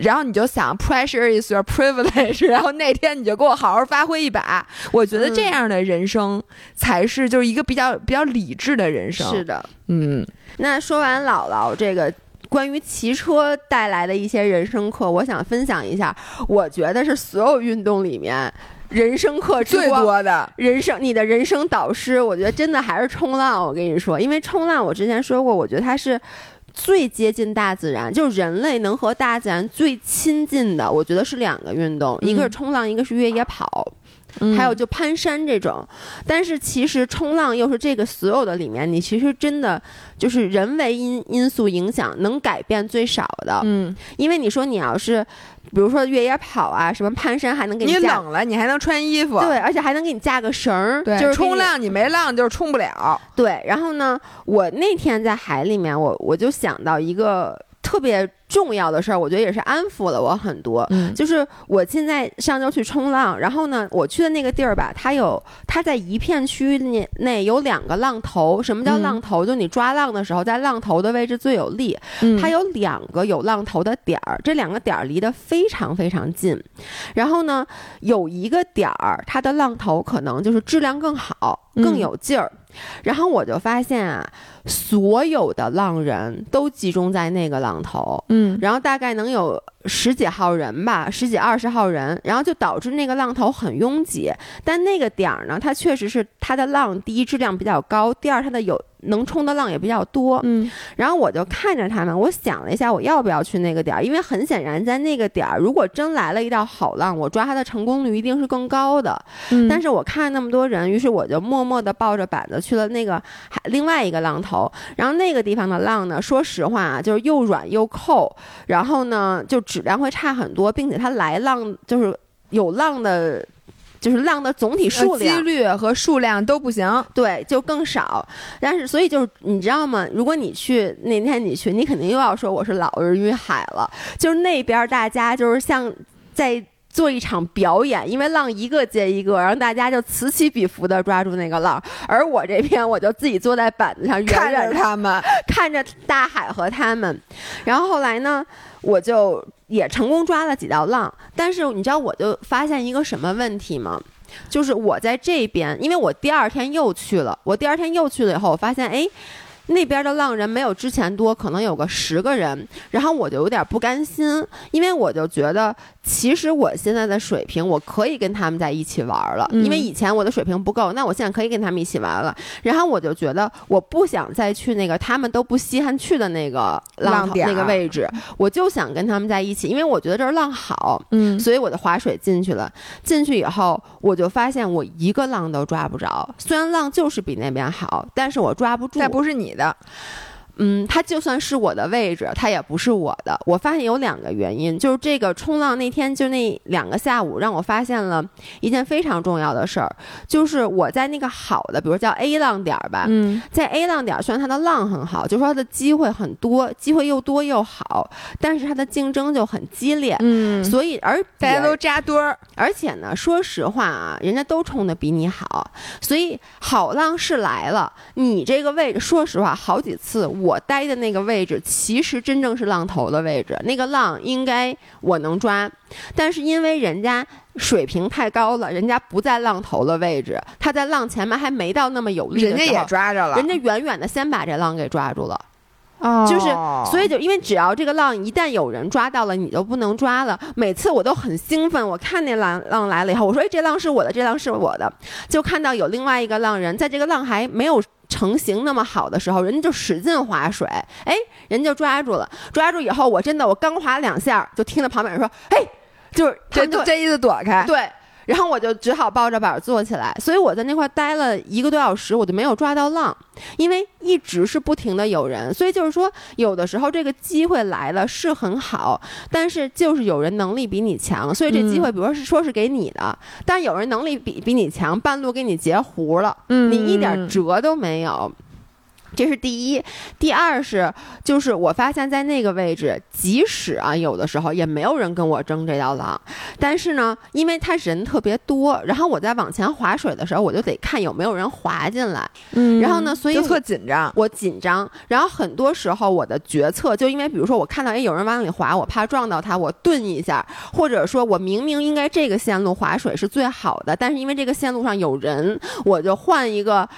然后你就想，pressure is your privilege。[laughs] 然后那天你就给我好好发挥一把。我觉得这样的人生才是就是一个比较比较理智的人生。是的，嗯。那说完姥姥这个关于骑车带来的一些人生课，我想分享一下。我觉得是所有运动里面人生课最多的人生，你的人生导师，我觉得真的还是冲浪。我跟你说，因为冲浪，我之前说过，我觉得它是最接近大自然，就是人类能和大自然最亲近的。我觉得是两个运动，一个是冲浪，一个是越野跑。还有就攀山这种。但是其实冲浪又是这个所有的里面，你其实真的就是人为因因素影响能改变最少的。嗯，因为你说你要是。比如说越野跑啊，什么攀山还能给你冷了，你还能穿衣服，对，而且还能给你架个绳儿，就是冲浪你没浪就是冲不了。对，然后呢，我那天在海里面，我我就想到一个。特别重要的事儿，我觉得也是安抚了我很多。嗯，就是我现在上周去冲浪，然后呢，我去的那个地儿吧，它有它在一片区域内有两个浪头。什么叫浪头？就你抓浪的时候，在浪头的位置最有力。它有两个有浪头的点儿，这两个点儿离得非常非常近。然后呢，有一个点儿，它的浪头可能就是质量更好，更有劲儿。然后我就发现啊，所有的浪人都集中在那个浪头，嗯，然后大概能有十几号人吧，十几二十号人，然后就导致那个浪头很拥挤。但那个点儿呢，它确实是它的浪，第一质量比较高，第二它的有。能冲的浪也比较多，嗯，然后我就看着他们，我想了一下，我要不要去那个点儿？因为很显然，在那个点儿，如果真来了一道好浪，我抓它的成功率一定是更高的。嗯，但是我看那么多人，于是我就默默地抱着板子去了那个还另外一个浪头。然后那个地方的浪呢，说实话啊，就是又软又扣，然后呢，就质量会差很多，并且它来浪就是有浪的。就是浪的总体数量、几率和数量都不行，对，就更少。但是，所以就是你知道吗？如果你去那天你去，你肯定又要说我是老人与海了。就是那边大家就是像在做一场表演，因为浪一个接一个，然后大家就此起彼伏的抓住那个浪，而我这边我就自己坐在板子上，看着他们，看着大海和他们。然后后来呢，我就。也成功抓了几道浪，但是你知道我就发现一个什么问题吗？就是我在这边，因为我第二天又去了，我第二天又去了以后，我发现哎。那边的浪人没有之前多，可能有个十个人，然后我就有点不甘心，因为我就觉得其实我现在的水平，我可以跟他们在一起玩了，因为以前我的水平不够，那我现在可以跟他们一起玩了。然后我就觉得我不想再去那个他们都不稀罕去的那个浪点那个位置，我就想跟他们在一起，因为我觉得这儿浪好，嗯，所以我就划水进去了。进去以后，我就发现我一个浪都抓不着，虽然浪就是比那边好，但是我抓不住。那不是你。的，的。嗯，它就算是我的位置，它也不是我的。我发现有两个原因，就是这个冲浪那天就那两个下午，让我发现了一件非常重要的事儿，就是我在那个好的，比如叫 A 浪点儿吧，嗯，在 A 浪点儿，虽然它的浪很好，就说它的机会很多，机会又多又好，但是它的竞争就很激烈，嗯，所以而大家都扎堆儿，而且呢，说实话啊，人家都冲的比你好，所以好浪是来了，你这个位置，说实话，好几次我。我待的那个位置，其实真正是浪头的位置。那个浪应该我能抓，但是因为人家水平太高了，人家不在浪头的位置，他在浪前面还没到那么有力，人家也抓着了，人家远远的先把这浪给抓住了。哦，就是，所以就因为只要这个浪一旦有人抓到了，你就不能抓了。每次我都很兴奋，我看那浪浪来了以后，我说：“哎，这浪是我的，这浪是我的。”就看到有另外一个浪人，在这个浪还没有。成型那么好的时候，人家就使劲划水，哎，人就抓住了。抓住以后，我真的我刚划两下，就听到旁边人说：“嘿，就是这这意思躲开。”对。然后我就只好抱着板坐起来，所以我在那块待了一个多小时，我就没有抓到浪，因为一直是不停的有人，所以就是说，有的时候这个机会来了是很好，但是就是有人能力比你强，所以这机会，比如说是说是给你的，但有人能力比比你强，半路给你截胡了，你一点辙都没有。这是第一，第二是就是我发现，在那个位置，即使啊有的时候也没有人跟我争这道狼，但是呢，因为他人特别多，然后我在往前划水的时候，我就得看有没有人划进来，嗯，然后呢，所以就特紧张，我紧张，然后很多时候我的决策就因为比如说我看到哎有人往里划，我怕撞到他，我顿一下，或者说我明明应该这个线路划水是最好的，但是因为这个线路上有人，我就换一个。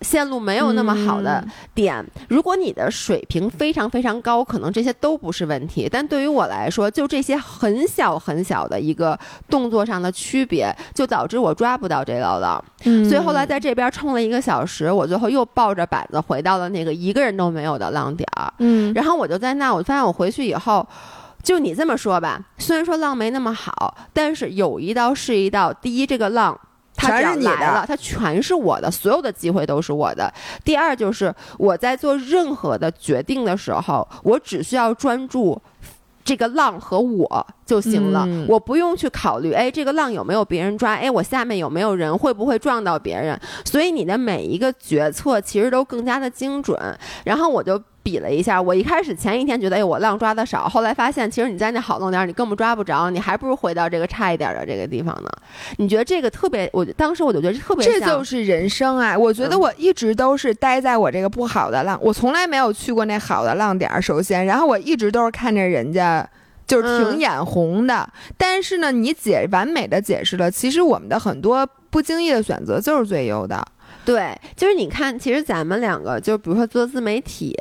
线路没有那么好的点，如果你的水平非常非常高，可能这些都不是问题。但对于我来说，就这些很小很小的一个动作上的区别，就导致我抓不到这道浪。所以后来在这边冲了一个小时，我最后又抱着板子回到了那个一个人都没有的浪点儿。嗯，然后我就在那，我发现我回去以后，就你这么说吧，虽然说浪没那么好，但是有一道是一道。第一，这个浪。全是你的，它全是我的，所有的机会都是我的。第二就是我在做任何的决定的时候，我只需要专注。这个浪和我就行了，我不用去考虑，哎，这个浪有没有别人抓？哎，我下面有没有人？会不会撞到别人？所以你的每一个决策其实都更加的精准。然后我就。比了一下，我一开始前一天觉得，哎，我浪抓的少，后来发现，其实你在那好弄点，你根本抓不着，你还不如回到这个差一点的这个地方呢。你觉得这个特别？我当时我就觉得特别，这就是人生啊！我觉得我一直都是待在我这个不好的浪，我从来没有去过那好的浪点儿。首先，然后我一直都是看着人家就是挺眼红的。但是呢，你解完美的解释了，其实我们的很多不经意的选择就是最优的。对，就是你看，其实咱们两个，就比如说做自媒体，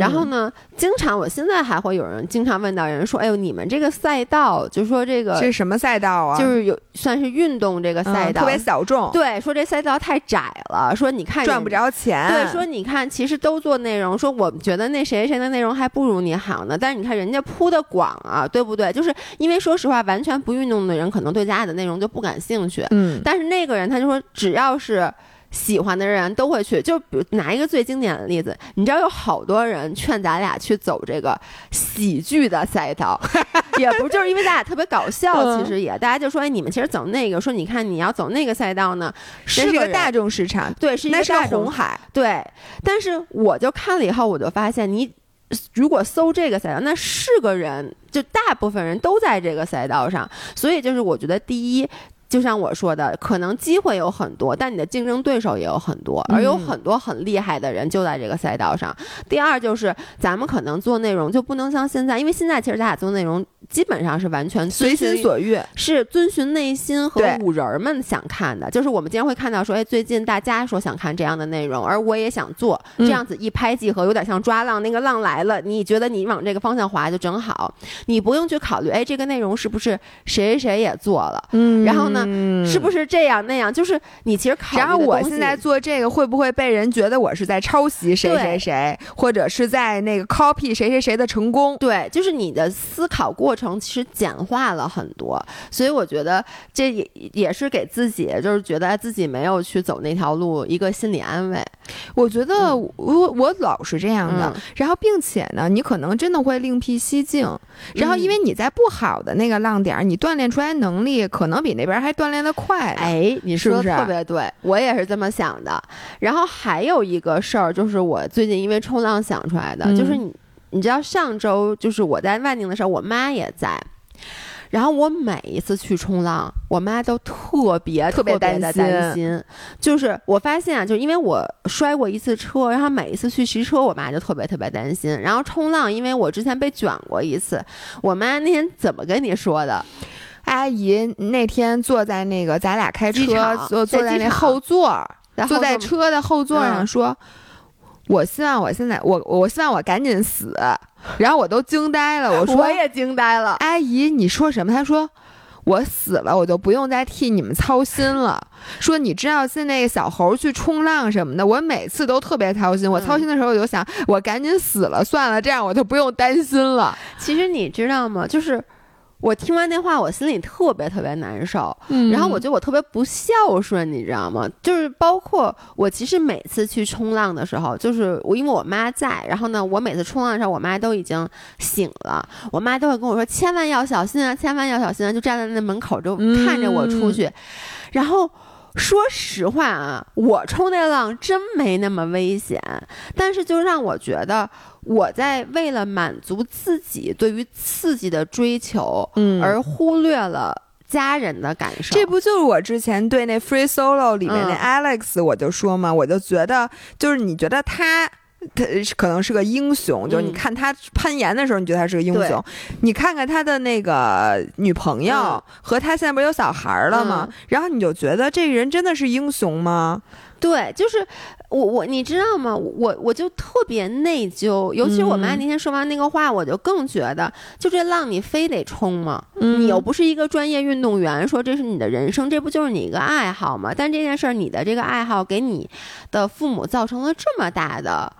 然后呢，经常我现在还会有人经常问到人说，哎呦，你们这个赛道，就说这个这是什么赛道啊？就是有算是运动这个赛道，特别小众。对，说这赛道太窄了，说你看赚不着钱。对，说你看，其实都做内容，说我们觉得那谁谁的内容还不如你好呢。但是你看人家铺的广啊，对不对？就是因为说实话，完全不运动的人可能对家里的内容就不感兴趣。嗯，但是那个人他就说，只要是。喜欢的人都会去，就比如拿一个最经典的例子，你知道有好多人劝咱俩去走这个喜剧的赛道，[laughs] 也不就是因为咱俩特别搞笑，其实也大家就说，哎，你们其实走那个，说你看你要走那个赛道呢，是个大众市场，对，是一个红海，对。但是我就看了以后，我就发现，你如果搜这个赛道，那是个人，就大部分人都在这个赛道上，所以就是我觉得第一。就像我说的，可能机会有很多，但你的竞争对手也有很多，而有很多很厉害的人就在这个赛道上。第二就是，咱们可能做内容就不能像现在，因为现在其实咱俩做内容。基本上是完全随心所欲，是遵循内心和五人儿们想看的。就是我们经常会看到说，哎，最近大家说想看这样的内容，而我也想做这样子一拍即合，有点像抓浪，那个浪来了，你觉得你往这个方向滑就正好，你不用去考虑，哎，这个内容是不是谁谁谁也做了，嗯，然后呢，是不是这样那样？就是你其实考虑。然后我现在做这个会不会被人觉得我是在抄袭谁谁谁，或者是在那个 copy 谁谁谁的成功？对，就是你的思考过。过程其实简化了很多，所以我觉得这也也是给自己，就是觉得自己没有去走那条路一个心理安慰。我觉得我我老是这样的，然后并且呢，你可能真的会另辟蹊径。然后因为你在不好的那个浪点，你锻炼出来能力可能比那边还锻炼的快。哎，你说的特别对，我也是这么想的。然后还有一个事儿，就是我最近因为冲浪想出来的，就是你。你知道上周就是我在万宁的时候，我妈也在，然后我每一次去冲浪，我妈都特别特别担心。就是我发现啊，就是因为我摔过一次车，然后每一次去骑车，我妈就特别特别担心。然后冲浪，因为我之前被卷过一次，我妈那天怎么跟你说的？阿姨那天坐在那个咱俩开车坐坐在那后座，坐在车的后座上说。我希望我现在我我希望我赶紧死，然后我都惊呆了。我说我也惊呆了，阿姨你说什么？他说我死了，我就不用再替你们操心了。说你知道现在小猴去冲浪什么的，我每次都特别操心。我操心的时候我就想，我赶紧死了算了，这样我就不用担心了。其实你知道吗？就是。我听完那话，我心里特别特别难受，然后我觉得我特别不孝顺，你知道吗？就是包括我，其实每次去冲浪的时候，就是我因为我妈在，然后呢，我每次冲浪的时候，我妈都已经醒了，我妈都会跟我说：“千万要小心啊，千万要小心啊！”就站在那门口就看着我出去，然后。说实话啊，我冲那浪真没那么危险，但是就让我觉得我在为了满足自己对于刺激的追求，嗯，而忽略了家人的感受。这不就是我之前对那 Free Solo 里面那 Alex 我就说嘛，我就觉得就是你觉得他。他可能是个英雄，就是你看他攀岩的时候，你觉得他是个英雄。你看看他的那个女朋友和他现在不是有小孩了吗？然后你就觉得这个人真的是英雄吗？对，就是我我你知道吗？我我就特别内疚，尤其是我妈那天说完那个话，我就更觉得，就这浪你非得冲吗？你又不是一个专业运动员，说这是你的人生，这不就是你一个爱好吗？但这件事儿，你的这个爱好给你的父母造成了这么大的。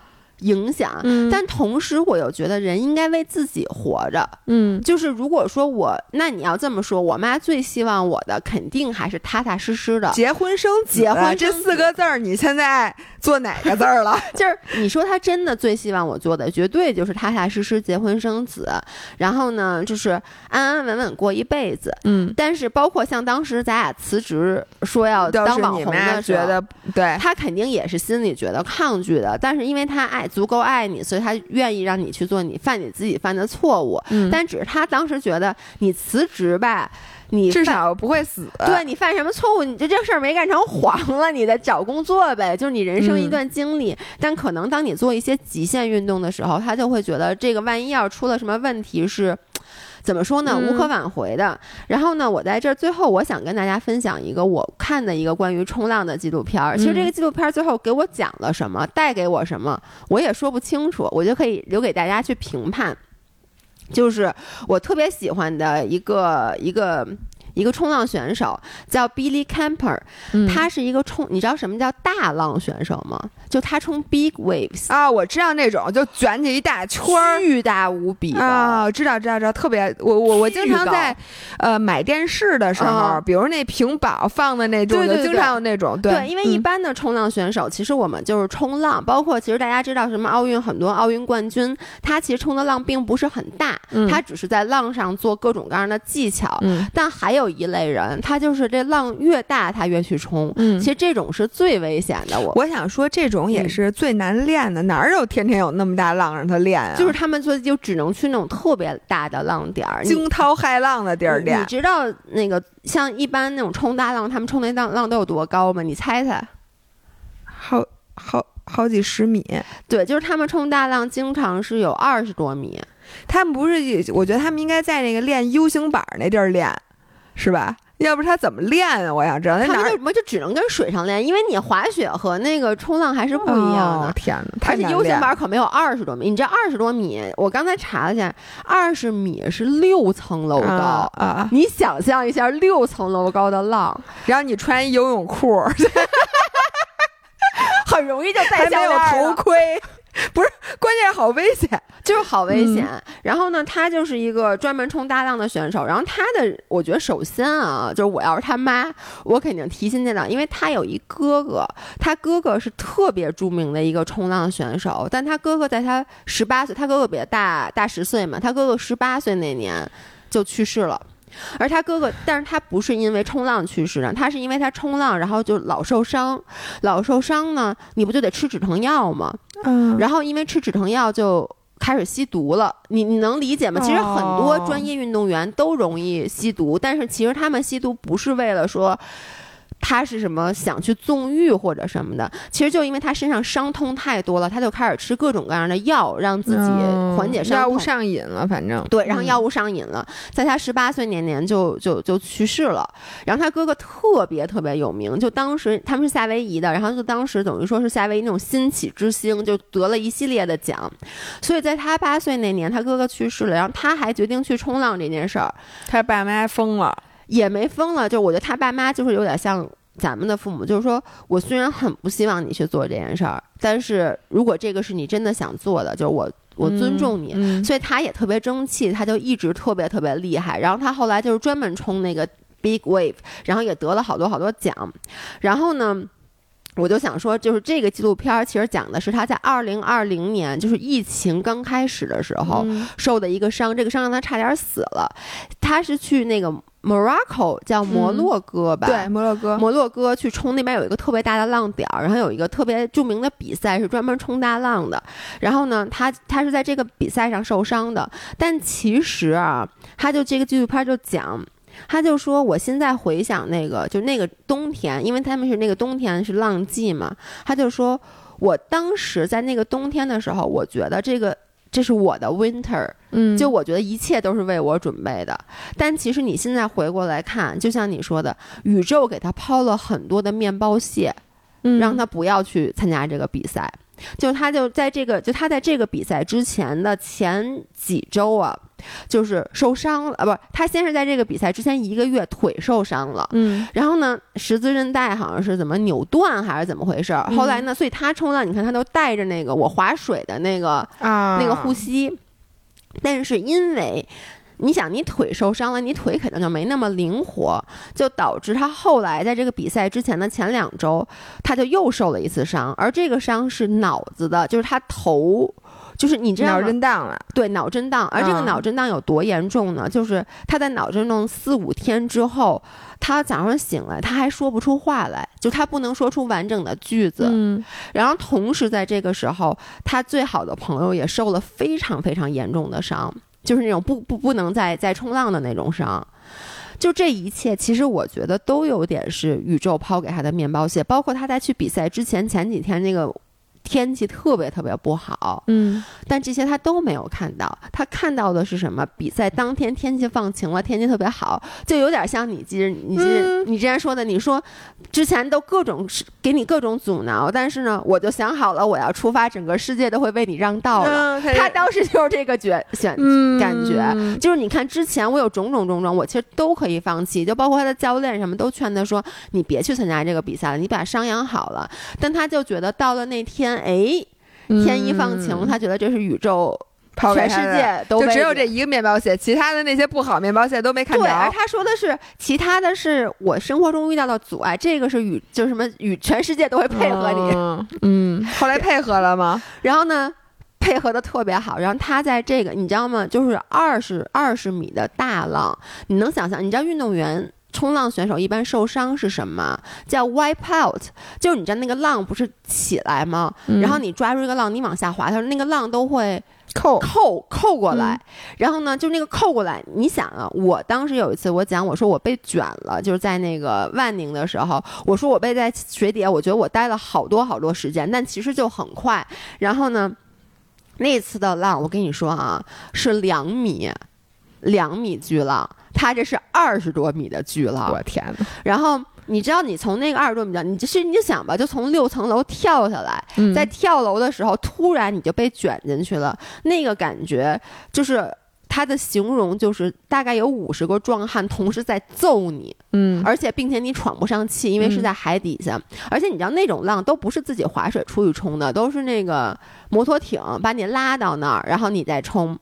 影响。但同时我又觉得人应该为自己活着。嗯，就是如果说我，那你要这么说，我妈最希望我的肯定还是踏踏实实的结婚生子。结婚这四个字儿，你现在做哪个字儿了？[laughs] 就是你说她真的最希望我做的，绝对就是踏踏实实结婚生子，然后呢，就是安安稳稳过一辈子。嗯，但是包括像当时咱俩辞职说要当网红的时候，对，她肯定也是心里觉得抗拒的。但是因为她爱足够爱你，所以他愿意让你去做你犯你自己犯的错误。嗯，但只是他当时觉得你辞职吧。你至少不会死，对你犯什么错误，你就这事儿没干成黄了，你再找工作呗，就是你人生一段经历。但可能当你做一些极限运动的时候，他就会觉得这个万一要出了什么问题是，怎么说呢，无可挽回的。然后呢，我在这儿最后我想跟大家分享一个我看的一个关于冲浪的纪录片儿。其实这个纪录片最后给我讲了什么，带给我什么，我也说不清楚，我就可以留给大家去评判。就是我特别喜欢的一个一个一个冲浪选手叫 Billy Camper，他是一个冲，你知道什么叫大浪选手吗？就他冲 big waves 啊，我知道那种就卷起一大圈，巨大无比啊，知道知道知道，特别我我我经常在呃买电视的时候，比如那屏保放的那种，经常有那种对，因为一般的冲浪选手，其实我们就是冲浪，包括其实大家知道什么奥运很多奥运冠军，他其实冲的浪并不是很大，他只是在浪上做各种各样的技巧，但还有一类人，他就是这浪越大他越去冲，其实这种是最危险的。我我想说这种。也是最难练的，哪有天天有那么大浪让他练啊？就是他们就就只能去那种特别大的浪点儿，惊涛骇浪的地儿练。你知道那个像一般那种冲大浪，他们冲那浪浪都有多高吗？你猜猜？好好好几十米。对，就是他们冲大浪，经常是有二十多米。他们不是，我觉得他们应该在那个练 U 型板那地儿练，是吧？要不他怎么练啊？我想知道。他们为什么就只能跟水上练？因为你滑雪和那个冲浪还是不一样的。天哪！而且 U 型板可没有二十多米。你这二十多米，我刚才查了一下，二十米是六层楼高啊！你想象一下六层楼高的浪，然后你穿游泳裤，[laughs] 很容易就戴没有头盔。[laughs] 不是，关键是好危险，就是好危险。然后呢，他就是一个专门冲大浪的选手。然后他的，我觉得首先啊，就是我要是他妈，我肯定提心吊胆，因为他有一哥哥，他哥哥是特别著名的一个冲浪选手。但他哥哥在他十八岁，他哥哥比他大大十岁嘛，他哥哥十八岁那年就去世了。而他哥哥，但是他不是因为冲浪去世的，他是因为他冲浪，然后就老受伤，老受伤呢，你不就得吃止疼药吗？嗯，然后因为吃止疼药就开始吸毒了，你你能理解吗？其实很多专业运动员都容易吸毒，但是其实他们吸毒不是为了说。他是什么想去纵欲或者什么的？其实就因为他身上伤痛太多了，他就开始吃各种各样的药，让自己缓解伤痛。药物上瘾了，反正对，然后药物上瘾了，在他十八岁那年就就就去世了。然后他哥哥特别特别有名，就当时他们是夏威夷的，然后就当时等于说是夏威夷那种新起之星，就得了一系列的奖。所以在他八岁那年，他哥哥去世了，然后他还决定去冲浪这件事儿，他爸妈疯了。也没疯了，就我觉得他爸妈就是有点像咱们的父母，就是说我虽然很不希望你去做这件事儿，但是如果这个是你真的想做的，就是我我尊重你，所以他也特别争气，他就一直特别特别厉害。然后他后来就是专门冲那个 big wave，然后也得了好多好多奖。然后呢，我就想说，就是这个纪录片其实讲的是他在二零二零年，就是疫情刚开始的时候受的一个伤，这个伤让他差点死了。他是去那个。Morocco 叫摩洛哥吧？对，摩洛哥。摩洛哥去冲那边有一个特别大的浪点儿，然后有一个特别著名的比赛是专门冲大浪的。然后呢，他他是在这个比赛上受伤的。但其实啊，他就这个纪录片就讲，他就说我现在回想那个，就那个冬天，因为他们是那个冬天是浪季嘛，他就说我当时在那个冬天的时候，我觉得这个。这是我的 winter，嗯，就我觉得一切都是为我准备的。但其实你现在回过来看，就像你说的，宇宙给他抛了很多的面包屑，让他不要去参加这个比赛。就他就在这个就他在这个比赛之前的前几周啊，就是受伤了啊，不是他先是在这个比赛之前一个月腿受伤了，嗯，然后呢十字韧带好像是怎么扭断还是怎么回事儿？后来呢，所以他冲浪，你看他都带着那个我划水的那个啊那个护膝，但是因为。你想，你腿受伤了，你腿肯定就没那么灵活，就导致他后来在这个比赛之前的前两周，他就又受了一次伤，而这个伤是脑子的，就是他头，就是你知道脑震荡了，对，脑震荡。而这个脑震荡有多严重呢？就是他在脑震荡四五天之后，他早上醒来他还说不出话来，就他不能说出完整的句子。嗯，然后同时在这个时候，他最好的朋友也受了非常非常严重的伤。就是那种不不不能再再冲浪的那种伤，就这一切，其实我觉得都有点是宇宙抛给他的面包屑，包括他在去比赛之前前几天那个。天气特别特别不好，嗯，但这些他都没有看到。他看到的是什么？比赛当天天气放晴了，天气特别好，就有点像你记得你记你之前说的，你说之前都各种给你各种阻挠，但是呢，我就想好了，我要出发，整个世界都会为你让道了。他当时就是这个觉选感觉，就是你看之前我有种种种种，我其实都可以放弃，就包括他的教练什么都劝他说，你别去参加这个比赛了，你把伤养好了。但他就觉得到了那天。哎，天一放晴，他觉得这是宇宙，全世界都就只有这一个面包屑，其他的那些不好面包屑都没看着。而他说的是，其他的是我生活中遇到的阻碍，这个是与，就是什么与，全世界都会配合你。嗯，后来配合了吗？然后呢，配合的特别好。然后他在这个，你知道吗？就是二十二十米的大浪，你能想象？你知道运动员？冲浪选手一般受伤是什么？叫 wipe out，就是你知道那个浪不是起来吗？然后你抓住一个浪，你往下滑，他说那个浪都会扣扣扣过来。然后呢，就那个扣过来，你想啊，我当时有一次我讲，我说我被卷了，就是在那个万宁的时候，我说我被在水底下，我觉得我待了好多好多时间，但其实就很快。然后呢，那次的浪，我跟你说啊，是两米，两米巨浪。他这是二十多米的巨浪，我天哪！然后你知道，你从那个二十多米的，你就是你想吧，就从六层楼跳下来，在跳楼的时候，突然你就被卷进去了，那个感觉就是他的形容就是大概有五十个壮汉同时在揍你，嗯，而且并且你喘不上气，因为是在海底下，而且你知道那种浪都不是自己划水出去冲的，都是那个摩托艇把你拉到那儿，然后你再冲。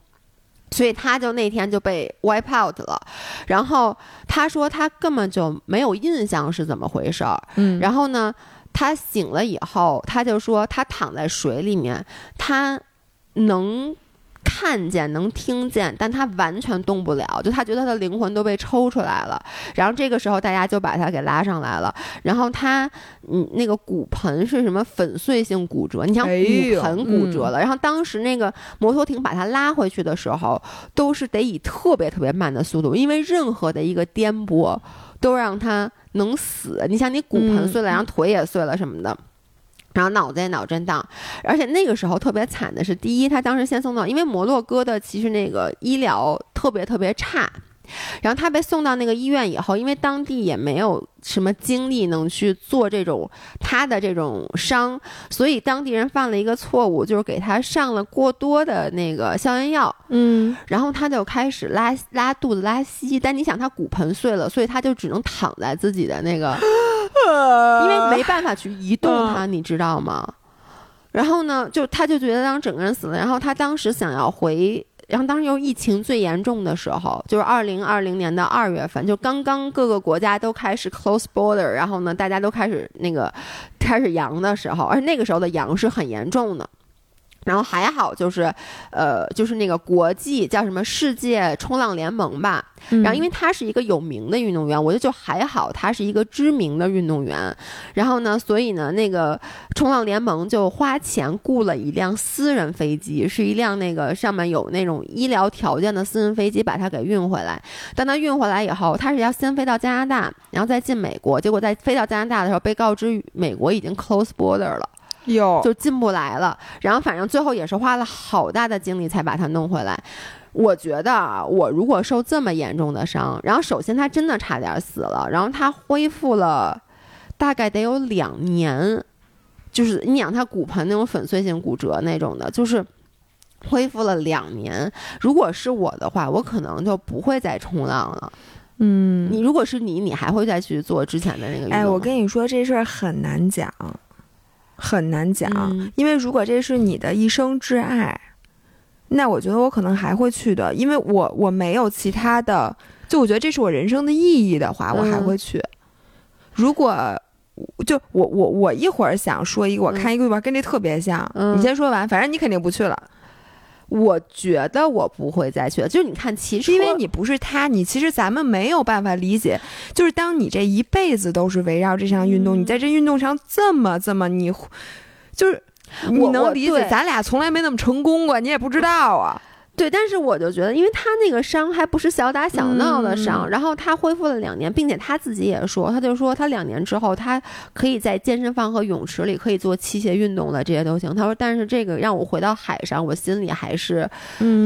所以他就那天就被 wipe out 了，然后他说他根本就没有印象是怎么回事儿。嗯，然后呢，他醒了以后，他就说他躺在水里面，他能。看见能听见，但他完全动不了，就他觉得他的灵魂都被抽出来了。然后这个时候大家就把他给拉上来了。然后他，嗯，那个骨盆是什么粉碎性骨折？你像骨盆骨折了。然后当时那个摩托艇把他拉回去的时候，都是得以特别特别慢的速度，因为任何的一个颠簸都让他能死。你像，你骨盆碎了，然后腿也碎了什么的。然后脑子也脑震荡，而且那个时候特别惨的是，第一，他当时先送到，因为摩洛哥的其实那个医疗特别特别差。然后他被送到那个医院以后，因为当地也没有什么精力能去做这种他的这种伤，所以当地人犯了一个错误，就是给他上了过多的那个消炎药。嗯，然后他就开始拉拉肚子、拉稀。但你想，他骨盆碎了，所以他就只能躺在自己的那个，[laughs] 因为没办法去移动它，你知道吗？然后呢，就他就觉得当整个人死了。然后他当时想要回。然后当时又疫情最严重的时候，就是二零二零年的二月份，就刚刚各个国家都开始 close border，然后呢，大家都开始那个开始阳的时候，而且那个时候的阳是很严重的。然后还好，就是，呃，就是那个国际叫什么世界冲浪联盟吧。然后因为他是一个有名的运动员，我觉得就还好，他是一个知名的运动员。然后呢，所以呢，那个冲浪联盟就花钱雇了一辆私人飞机，是一辆那个上面有那种医疗条件的私人飞机，把他给运回来。当他运回来以后，他是要先飞到加拿大，然后再进美国。结果在飞到加拿大的时候，被告知美国已经 close border 了。有就进不来了，然后反正最后也是花了好大的精力才把它弄回来。我觉得啊，我如果受这么严重的伤，然后首先他真的差点死了，然后他恢复了大概得有两年就是你养他骨盆那种粉碎性骨折那种的，就是恢复了两年。如果是我的话，我可能就不会再冲浪了。嗯，你如果是你，你还会再去做之前的那个？哎，我跟你说这事儿很难讲，很难讲，因为如果这是你的一生挚爱，那我觉得我可能还会去的，因为我我没有其他的，就我觉得这是我人生的意义的话，我还会去。如果就我我我一会儿想说一个，我看一个预告跟这特别像，你先说完，反正你肯定不去了。我觉得我不会再去了。就是你看，其实因为你不是他，你其实咱们没有办法理解。就是当你这一辈子都是围绕这项运动，你在这运动上这么这么你，就是你能理解？咱俩从来没那么成功过，你也不知道啊。对，但是我就觉得，因为他那个伤还不是小打小闹的伤，然后他恢复了两年，并且他自己也说，他就说他两年之后，他可以在健身房和泳池里可以做器械运动了，这些都行。他说，但是这个让我回到海上，我心里还是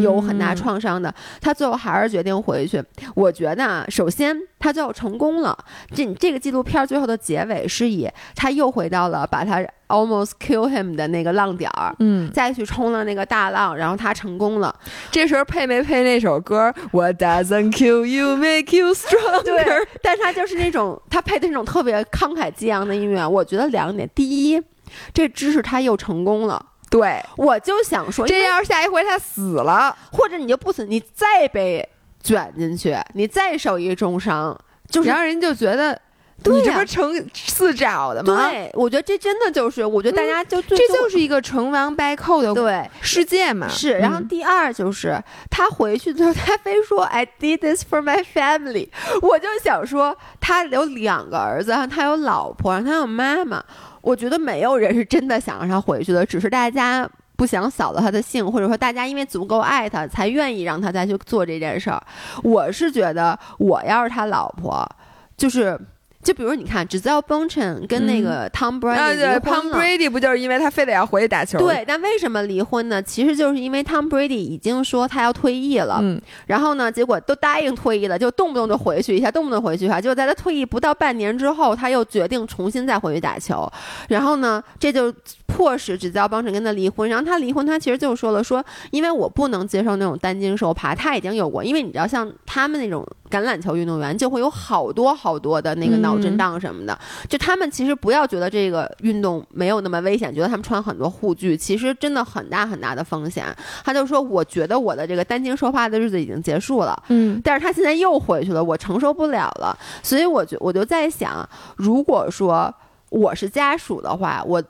有很大创伤的。他最后还是决定回去。我觉得，首先他最后成功了。这这个纪录片最后的结尾是以他又回到了把他。Almost kill him 的那个浪点儿，嗯，再去冲了那个大浪，然后他成功了。这时候配没配那首歌？What doesn't kill you make you stronger？对，但是他就是那种他配的那种特别慷慨激昂的音乐。我觉得两点：第一，这知识他又成功了。对，我就想说，这要是下一回他死了，或者你就不死，你再被卷进去，你再受一重伤，就是让人就觉得。你这不是成自找的吗？对，我觉得这真的就是，我觉得大家就这就是一个成王败寇的对世界嘛。是，然后第二就是他回去之后，他非说 I did this for my family，我就想说他有两个儿子，然后他有老婆，然后他有妈妈，我觉得没有人是真的想让他回去的，只是大家不想扫了他的兴，或者说大家因为足够爱他，才愿意让他再去做这件事儿。我是觉得，我要是他老婆，就是。就比如你看，只叫 b o n c h e n 跟那个 Tom Brady 离婚了。Tom Brady 不就是因为他非得要回去打球？对，但为什么离婚呢？其实就是因为 Tom Brady 已经说他要退役了。嗯。然后呢，结果都答应退役了，就动不动就回去一下，动不动回去一下。结果在他退役不到半年之后，他又决定重新再回去打球。然后呢，这就迫使只叫 b o n c h e n 跟他离婚。然后他离婚，他其实就说了，说因为我不能接受那种担惊受怕。他已经有过，因为你知道，像他们那种橄榄球运动员，就会有好多好多的那个脑震荡什么的。就他们其实不要觉得这个运动没有那么危险，觉得他们穿很多护具，其实真的很大很大的风险。他就说：“我觉得我的这个担惊受怕的日子已经结束了。”嗯，但是他现在又回去了，我承受不了了。所以我就我就在想，如果说我是家属的话，我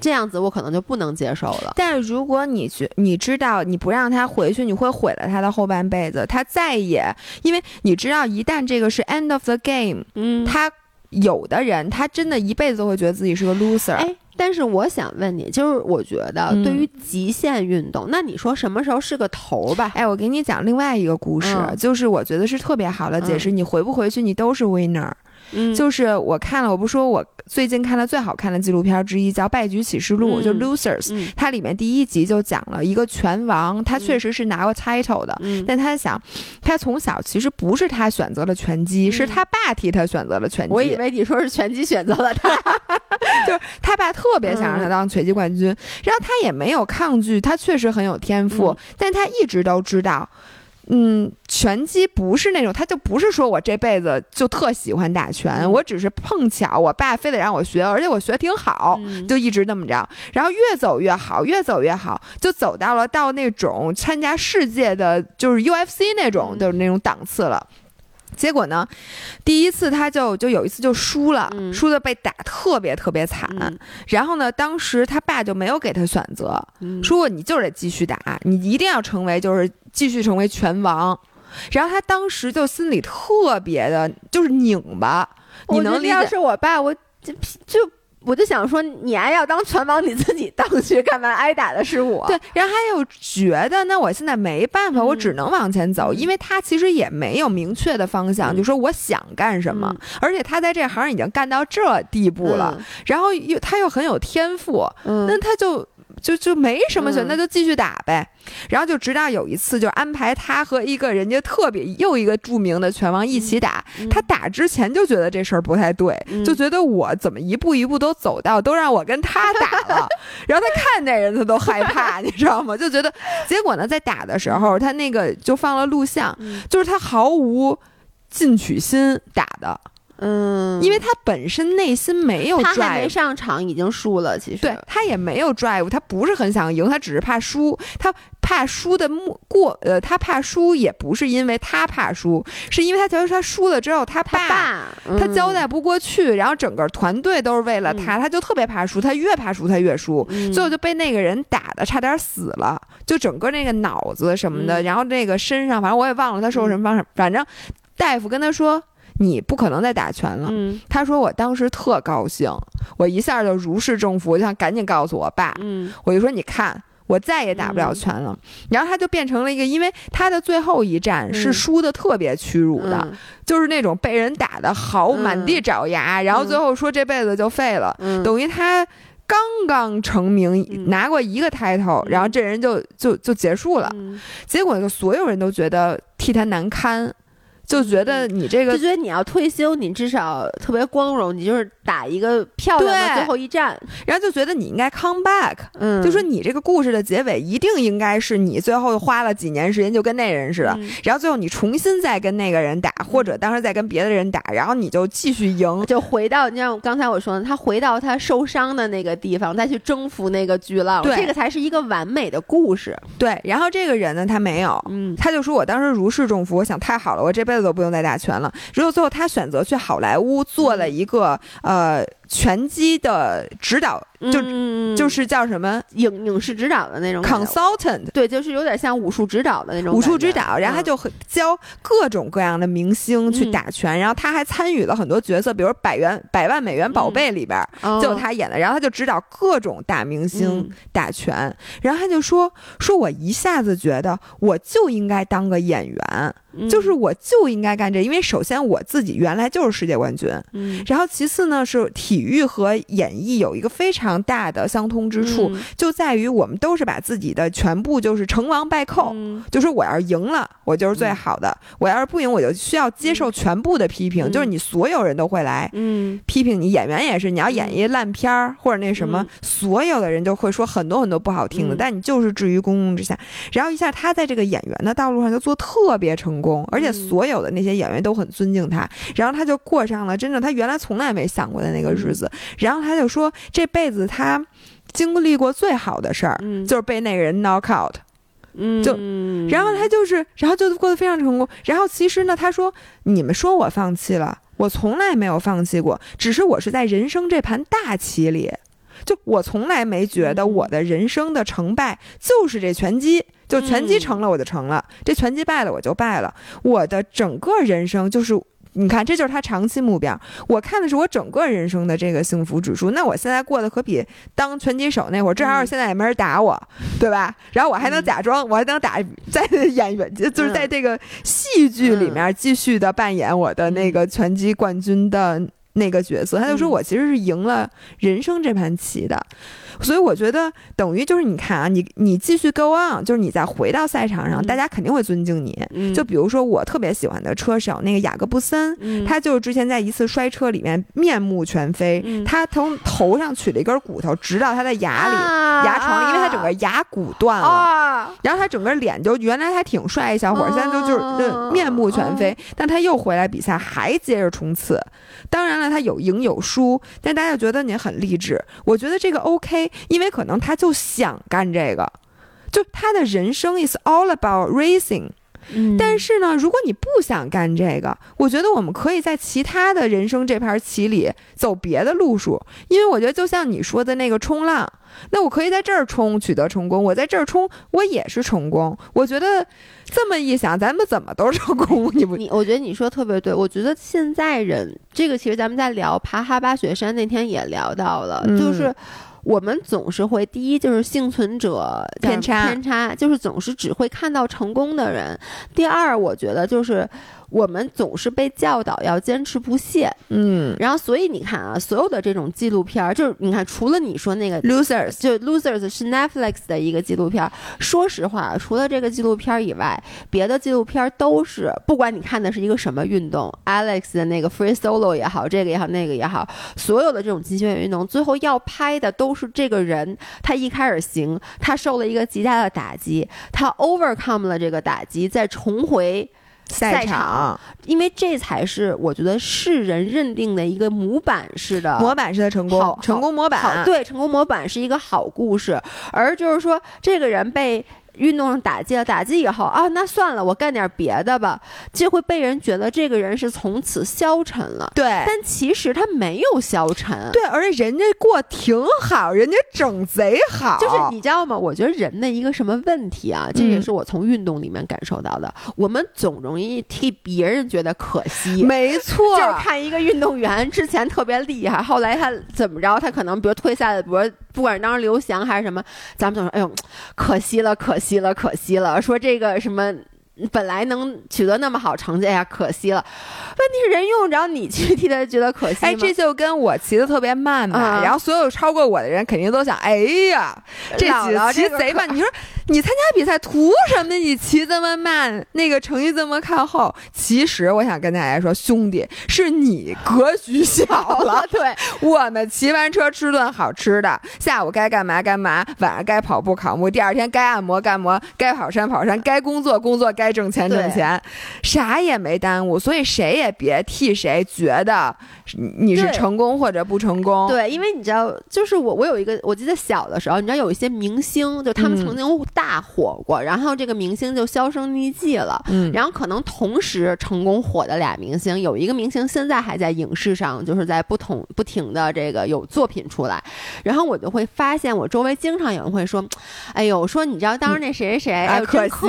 这样子我可能就不能接受了。但是如果你觉你知道你不让他回去，你会毁了他的后半辈子。他再也因为你知道，一旦这个是 end of the game，嗯，他。有的人他真的一辈子都会觉得自己是个 loser。哎，但是我想问你，就是我觉得对于极限运动，那你说什么时候是个头吧？哎，我给你讲另外一个故事，就是我觉得是特别好的解释。你回不回去，你都是 winner。嗯，就是我看了，我不说我最近看的最好看的纪录片之一叫《败局启示录》，就 Losers。它里面第一集就讲了一个拳王，他确实是拿过 title 的，但他想，他从小其实不是他选择了拳击，是他爸替他选择了拳击。我以为你说是拳击选择了他，[laughs] 就是他爸特别想让他当拳击冠军，然后他也没有抗拒，他确实很有天赋，但他一直都知道。嗯，拳击不是那种，他就不是说我这辈子就特喜欢打拳，我只是碰巧我爸非得让我学，而且我学挺好，就一直那么着，然后越走越好，越走越好，就走到了到那种参加世界的就是 UFC 那种的那种档次了。结果呢，第一次他就就有一次就输了，输的被打特别特别惨。然后呢，当时他爸就没有给他选择，说过你就得继续打，你一定要成为就是继续成为拳王。然后他当时就心里特别的就是拧巴。你能理解？要是我爸，我就就。我就想说，你还要当拳王，你自己当去干嘛？挨打的是我。对，然后他又觉得，那我现在没办法，我只能往前走，因为他其实也没有明确的方向，就说我想干什么。而且他在这行已经干到这地步了，然后又他又很有天赋，那他就就就没什么选，那就继续打呗。然后就直到有一次，就安排他和一个人家特别又一个著名的拳王一起打。他打之前就觉得这事儿不太对，就觉得我怎么一步一步都走到都让我跟他打了。[laughs] 然后他看那人他都害怕，你知道吗？就觉得结果呢，在打的时候，他那个就放了录像，就是他毫无进取心打的。嗯，因为他本身内心没有，他还没上场已经输了。其实对他也没有 drive，他不是很想赢，他只是怕输。他怕输的过，呃，他怕输也不是因为他怕输，是因为他觉得他输了之后，他爸他交代不过去，然后整个团队都是为了他，他就特别怕输，他越怕输他越输，最后就被那个人打的差点死了，就整个那个脑子什么的，然后那个身上，反正我也忘了他受什么伤，反正大夫跟他说。你不可能再打拳了。嗯，他说我当时特高兴，我一下就如释重负，我就想赶紧告诉我爸。嗯，我就说你看，我再也打不了拳了。然后他就变成了一个，因为他的最后一战是输的特别屈辱的，就是那种被人打的好满地找牙，然后最后说这辈子就废了。等于他刚刚成名，拿过一个 title，然后这人就就就结束了。结果就所有人都觉得替他难堪。就觉得你这个，就觉得你要退休，你至少特别光荣，你就是打一个漂亮的最后一战，然后就觉得你应该 come back，嗯，就说你这个故事的结尾一定应该是你最后花了几年时间就跟那人似的，然后最后你重新再跟那个人打，或者当时再跟别的人打，然后你就继续赢，就回到你像刚才我说的，他回到他受伤的那个地方，再去征服那个巨浪，对，这个才是一个完美的故事。对，然后这个人呢，他没有，嗯，他就说我当时如释重负，我想太好了，我这辈子。都不用再打拳了。只有最后他选择去好莱坞做了一个呃。拳击的指导就就是叫什么？影影视指导的那种 consultant，对，就是有点像武术指导的那种武术指导。然后他就教各种各样的明星去打拳，然后他还参与了很多角色，比如《百元百万美元宝贝》里边就有他演的。然后他就指导各种大明星打拳。然后他就说：“说我一下子觉得我就应该当个演员，就是我就应该干这，因为首先我自己原来就是世界冠军，然后其次呢是体。”体育和演艺有一个非常大的相通之处，就在于我们都是把自己的全部就是成王败寇，就是我要是赢了，我就是最好的；我要是不赢，我就需要接受全部的批评，就是你所有人都会来批评你。演员也是，你要演一烂片儿或者那什么，所有的人就会说很多很多不好听的，但你就是置于公共之下。然后一下他在这个演员的道路上就做特别成功，而且所有的那些演员都很尊敬他。然后他就过上了真正他原来从来没想过的那个日。子，然后他就说，这辈子他经历过最好的事儿，就是被那个人 knock out，嗯，就，然后他就是，然后就过得非常成功。然后其实呢，他说，你们说我放弃了，我从来没有放弃过，只是我是在人生这盘大棋里，就我从来没觉得我的人生的成败就是这拳击，就拳击成了我就成了，这拳击败了我就败了，我的整个人生就是。你看，这就是他长期目标。我看的是我整个人生的这个幸福指数。那我现在过得可比当拳击手那会儿，至少现在也没人打我，对吧？然后我还能假装，我还能打在 [laughs] 演员，就是在这个戏剧里面继续的扮演我的那个拳击冠军的那个角色。他就说我其实是赢了人生这盘棋的。所以我觉得等于就是你看啊，你你继续 go on，就是你再回到赛场上，大家肯定会尊敬你。就比如说我特别喜欢的车手那个雅各布森，他就是之前在一次摔车里面面目全非，他从头上取了一根骨头直到他的牙里牙床里，因为他整个牙骨断了，然后他整个脸就原来还挺帅一小伙，现在就就是面目全非，但他又回来比赛还接着冲刺。当然了，他有赢有输，但大家觉得你很励志。我觉得这个 OK。因为可能他就想干这个，就他的人生 is all about racing。但是呢，如果你不想干这个，我觉得我们可以在其他的人生这盘棋里走别的路数。因为我觉得就像你说的那个冲浪，那我可以在这儿冲取得成功，我在这儿冲我也是成功。我觉得这么一想，咱们怎么都成功？[laughs] 你不？你我觉得你说特别对。我觉得现在人这个其实咱们在聊爬哈巴雪山那天也聊到了，就是。我们总是会第一就是幸存者偏差，偏差就是总是只会看到成功的人。第二，我觉得就是。我们总是被教导要坚持不懈，嗯，然后所以你看啊，所有的这种纪录片儿，就是你看，除了你说那个 Losers，就 Losers 是 Netflix 的一个纪录片儿。说实话，除了这个纪录片儿以外，别的纪录片儿都是，不管你看的是一个什么运动，Alex 的那个 Free Solo 也好，这个也好，那个也好，所有的这种极限运动，最后要拍的都是这个人，他一开始行，他受了一个极大的打击，他 overcome 了这个打击，再重回。赛场，因为这才是我觉得世人认定的一个模板式的模板式的成功，成功模板，对，成功模板是一个好故事，而就是说这个人被。运动上打击了，打击以后啊，那算了，我干点别的吧，就会被人觉得这个人是从此消沉了。对，但其实他没有消沉。对，而且人家过挺好，人家整贼好。就是你知道吗？我觉得人的一个什么问题啊？这也是我从运动里面感受到的。我们总容易替别人觉得可惜。没错，就是看一个运动员之前特别厉害，后来他怎么着？他可能比如退赛了，比如不管是当时刘翔还是什么，咱们总说，哎呦，可惜了，可。惜了，可惜了。说这个什么。本来能取得那么好成绩，哎呀，可惜了。问题是人用不着你去替他觉得可惜哎，这就跟我骑的特别慢嘛，然后所有超过我的人肯定都想，哎呀，这骑贼慢。你说你参加比赛图什么？你骑这么慢，那个成绩这么靠后。其实我想跟大家说，兄弟，是你格局小了。[laughs] 对，我们骑完车吃顿好吃的，下午该干嘛干嘛，晚上该跑步跑步，第二天该按摩按摩，该跑山跑山，该工作工作，该。挣钱挣钱，啥也没耽误，所以谁也别替谁觉得你是成功或者不成功。对，因为你知道，就是我，我有一个，我记得小的时候，你知道有一些明星，就他们曾经大火过，然后这个明星就销声匿迹了。嗯，然后可能同时成功火的俩明星，有一个明星现在还在影视上，就是在不同不停的这个有作品出来，然后我就会发现，我周围经常有人会说：“哎呦，说你知道当时那谁谁谁，哎，可惜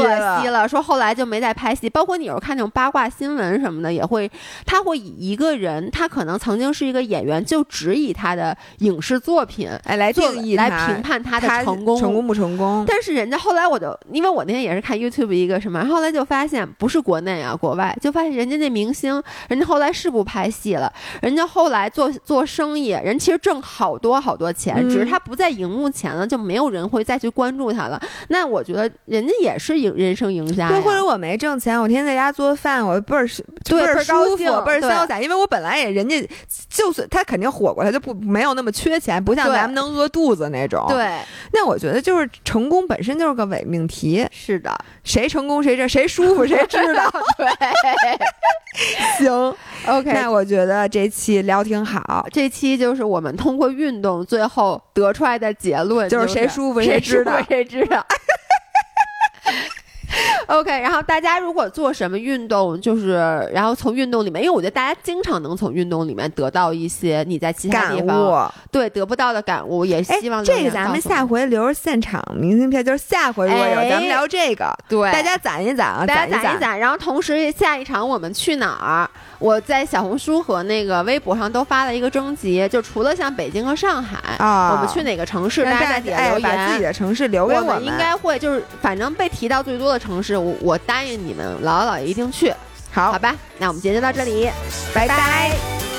了，说后来。”就没再拍戏，包括你有时候看那种八卦新闻什么的，也会，他会以一个人，他可能曾经是一个演员，就只以他的影视作品哎来定义来评判他的成功成功不成功。但是人家后来我就，因为我那天也是看 YouTube 一个什么，后来就发现不是国内啊，国外就发现人家那明星，人家后来是不拍戏了，人家后来做做生意，人其实挣好多好多钱，只是他不在荧幕前了，就没有人会再去关注他了。那我觉得人家也是赢人生赢家或者。我没挣钱，我天天在家做饭，我倍儿倍儿舒服，倍儿潇洒。因为我本来也人家，就算他肯定火过，他就不没有那么缺钱，不像咱们能饿肚子那种。对，那我觉得就是成功本身就是个伪命题。是的，谁成功谁这谁舒服谁知道。[laughs] 对，行，OK。那我觉得这期聊挺好，这期就是我们通过运动最后得出来的结论，就是谁舒服谁知道，谁知道。[laughs] [laughs] OK，然后大家如果做什么运动，就是然后从运动里面，因为我觉得大家经常能从运动里面得到一些你在其他地方对得不到的感悟，也希望这个咱们下回留着现场明信片，就是下回如果有咱们聊这个，对大家攒一攒啊，大家攒一攒，然后同时下一场我们去哪儿？我在小红书和那个微博上都发了一个征集，就除了像北京和上海啊，我们去哪个城市？大家在底下留言，把自己的城市留给我们。应该会就是反正被提到最多的城市。我我答应你们，姥姥姥爷一定去，好好吧？那我们今天就到这里，拜拜。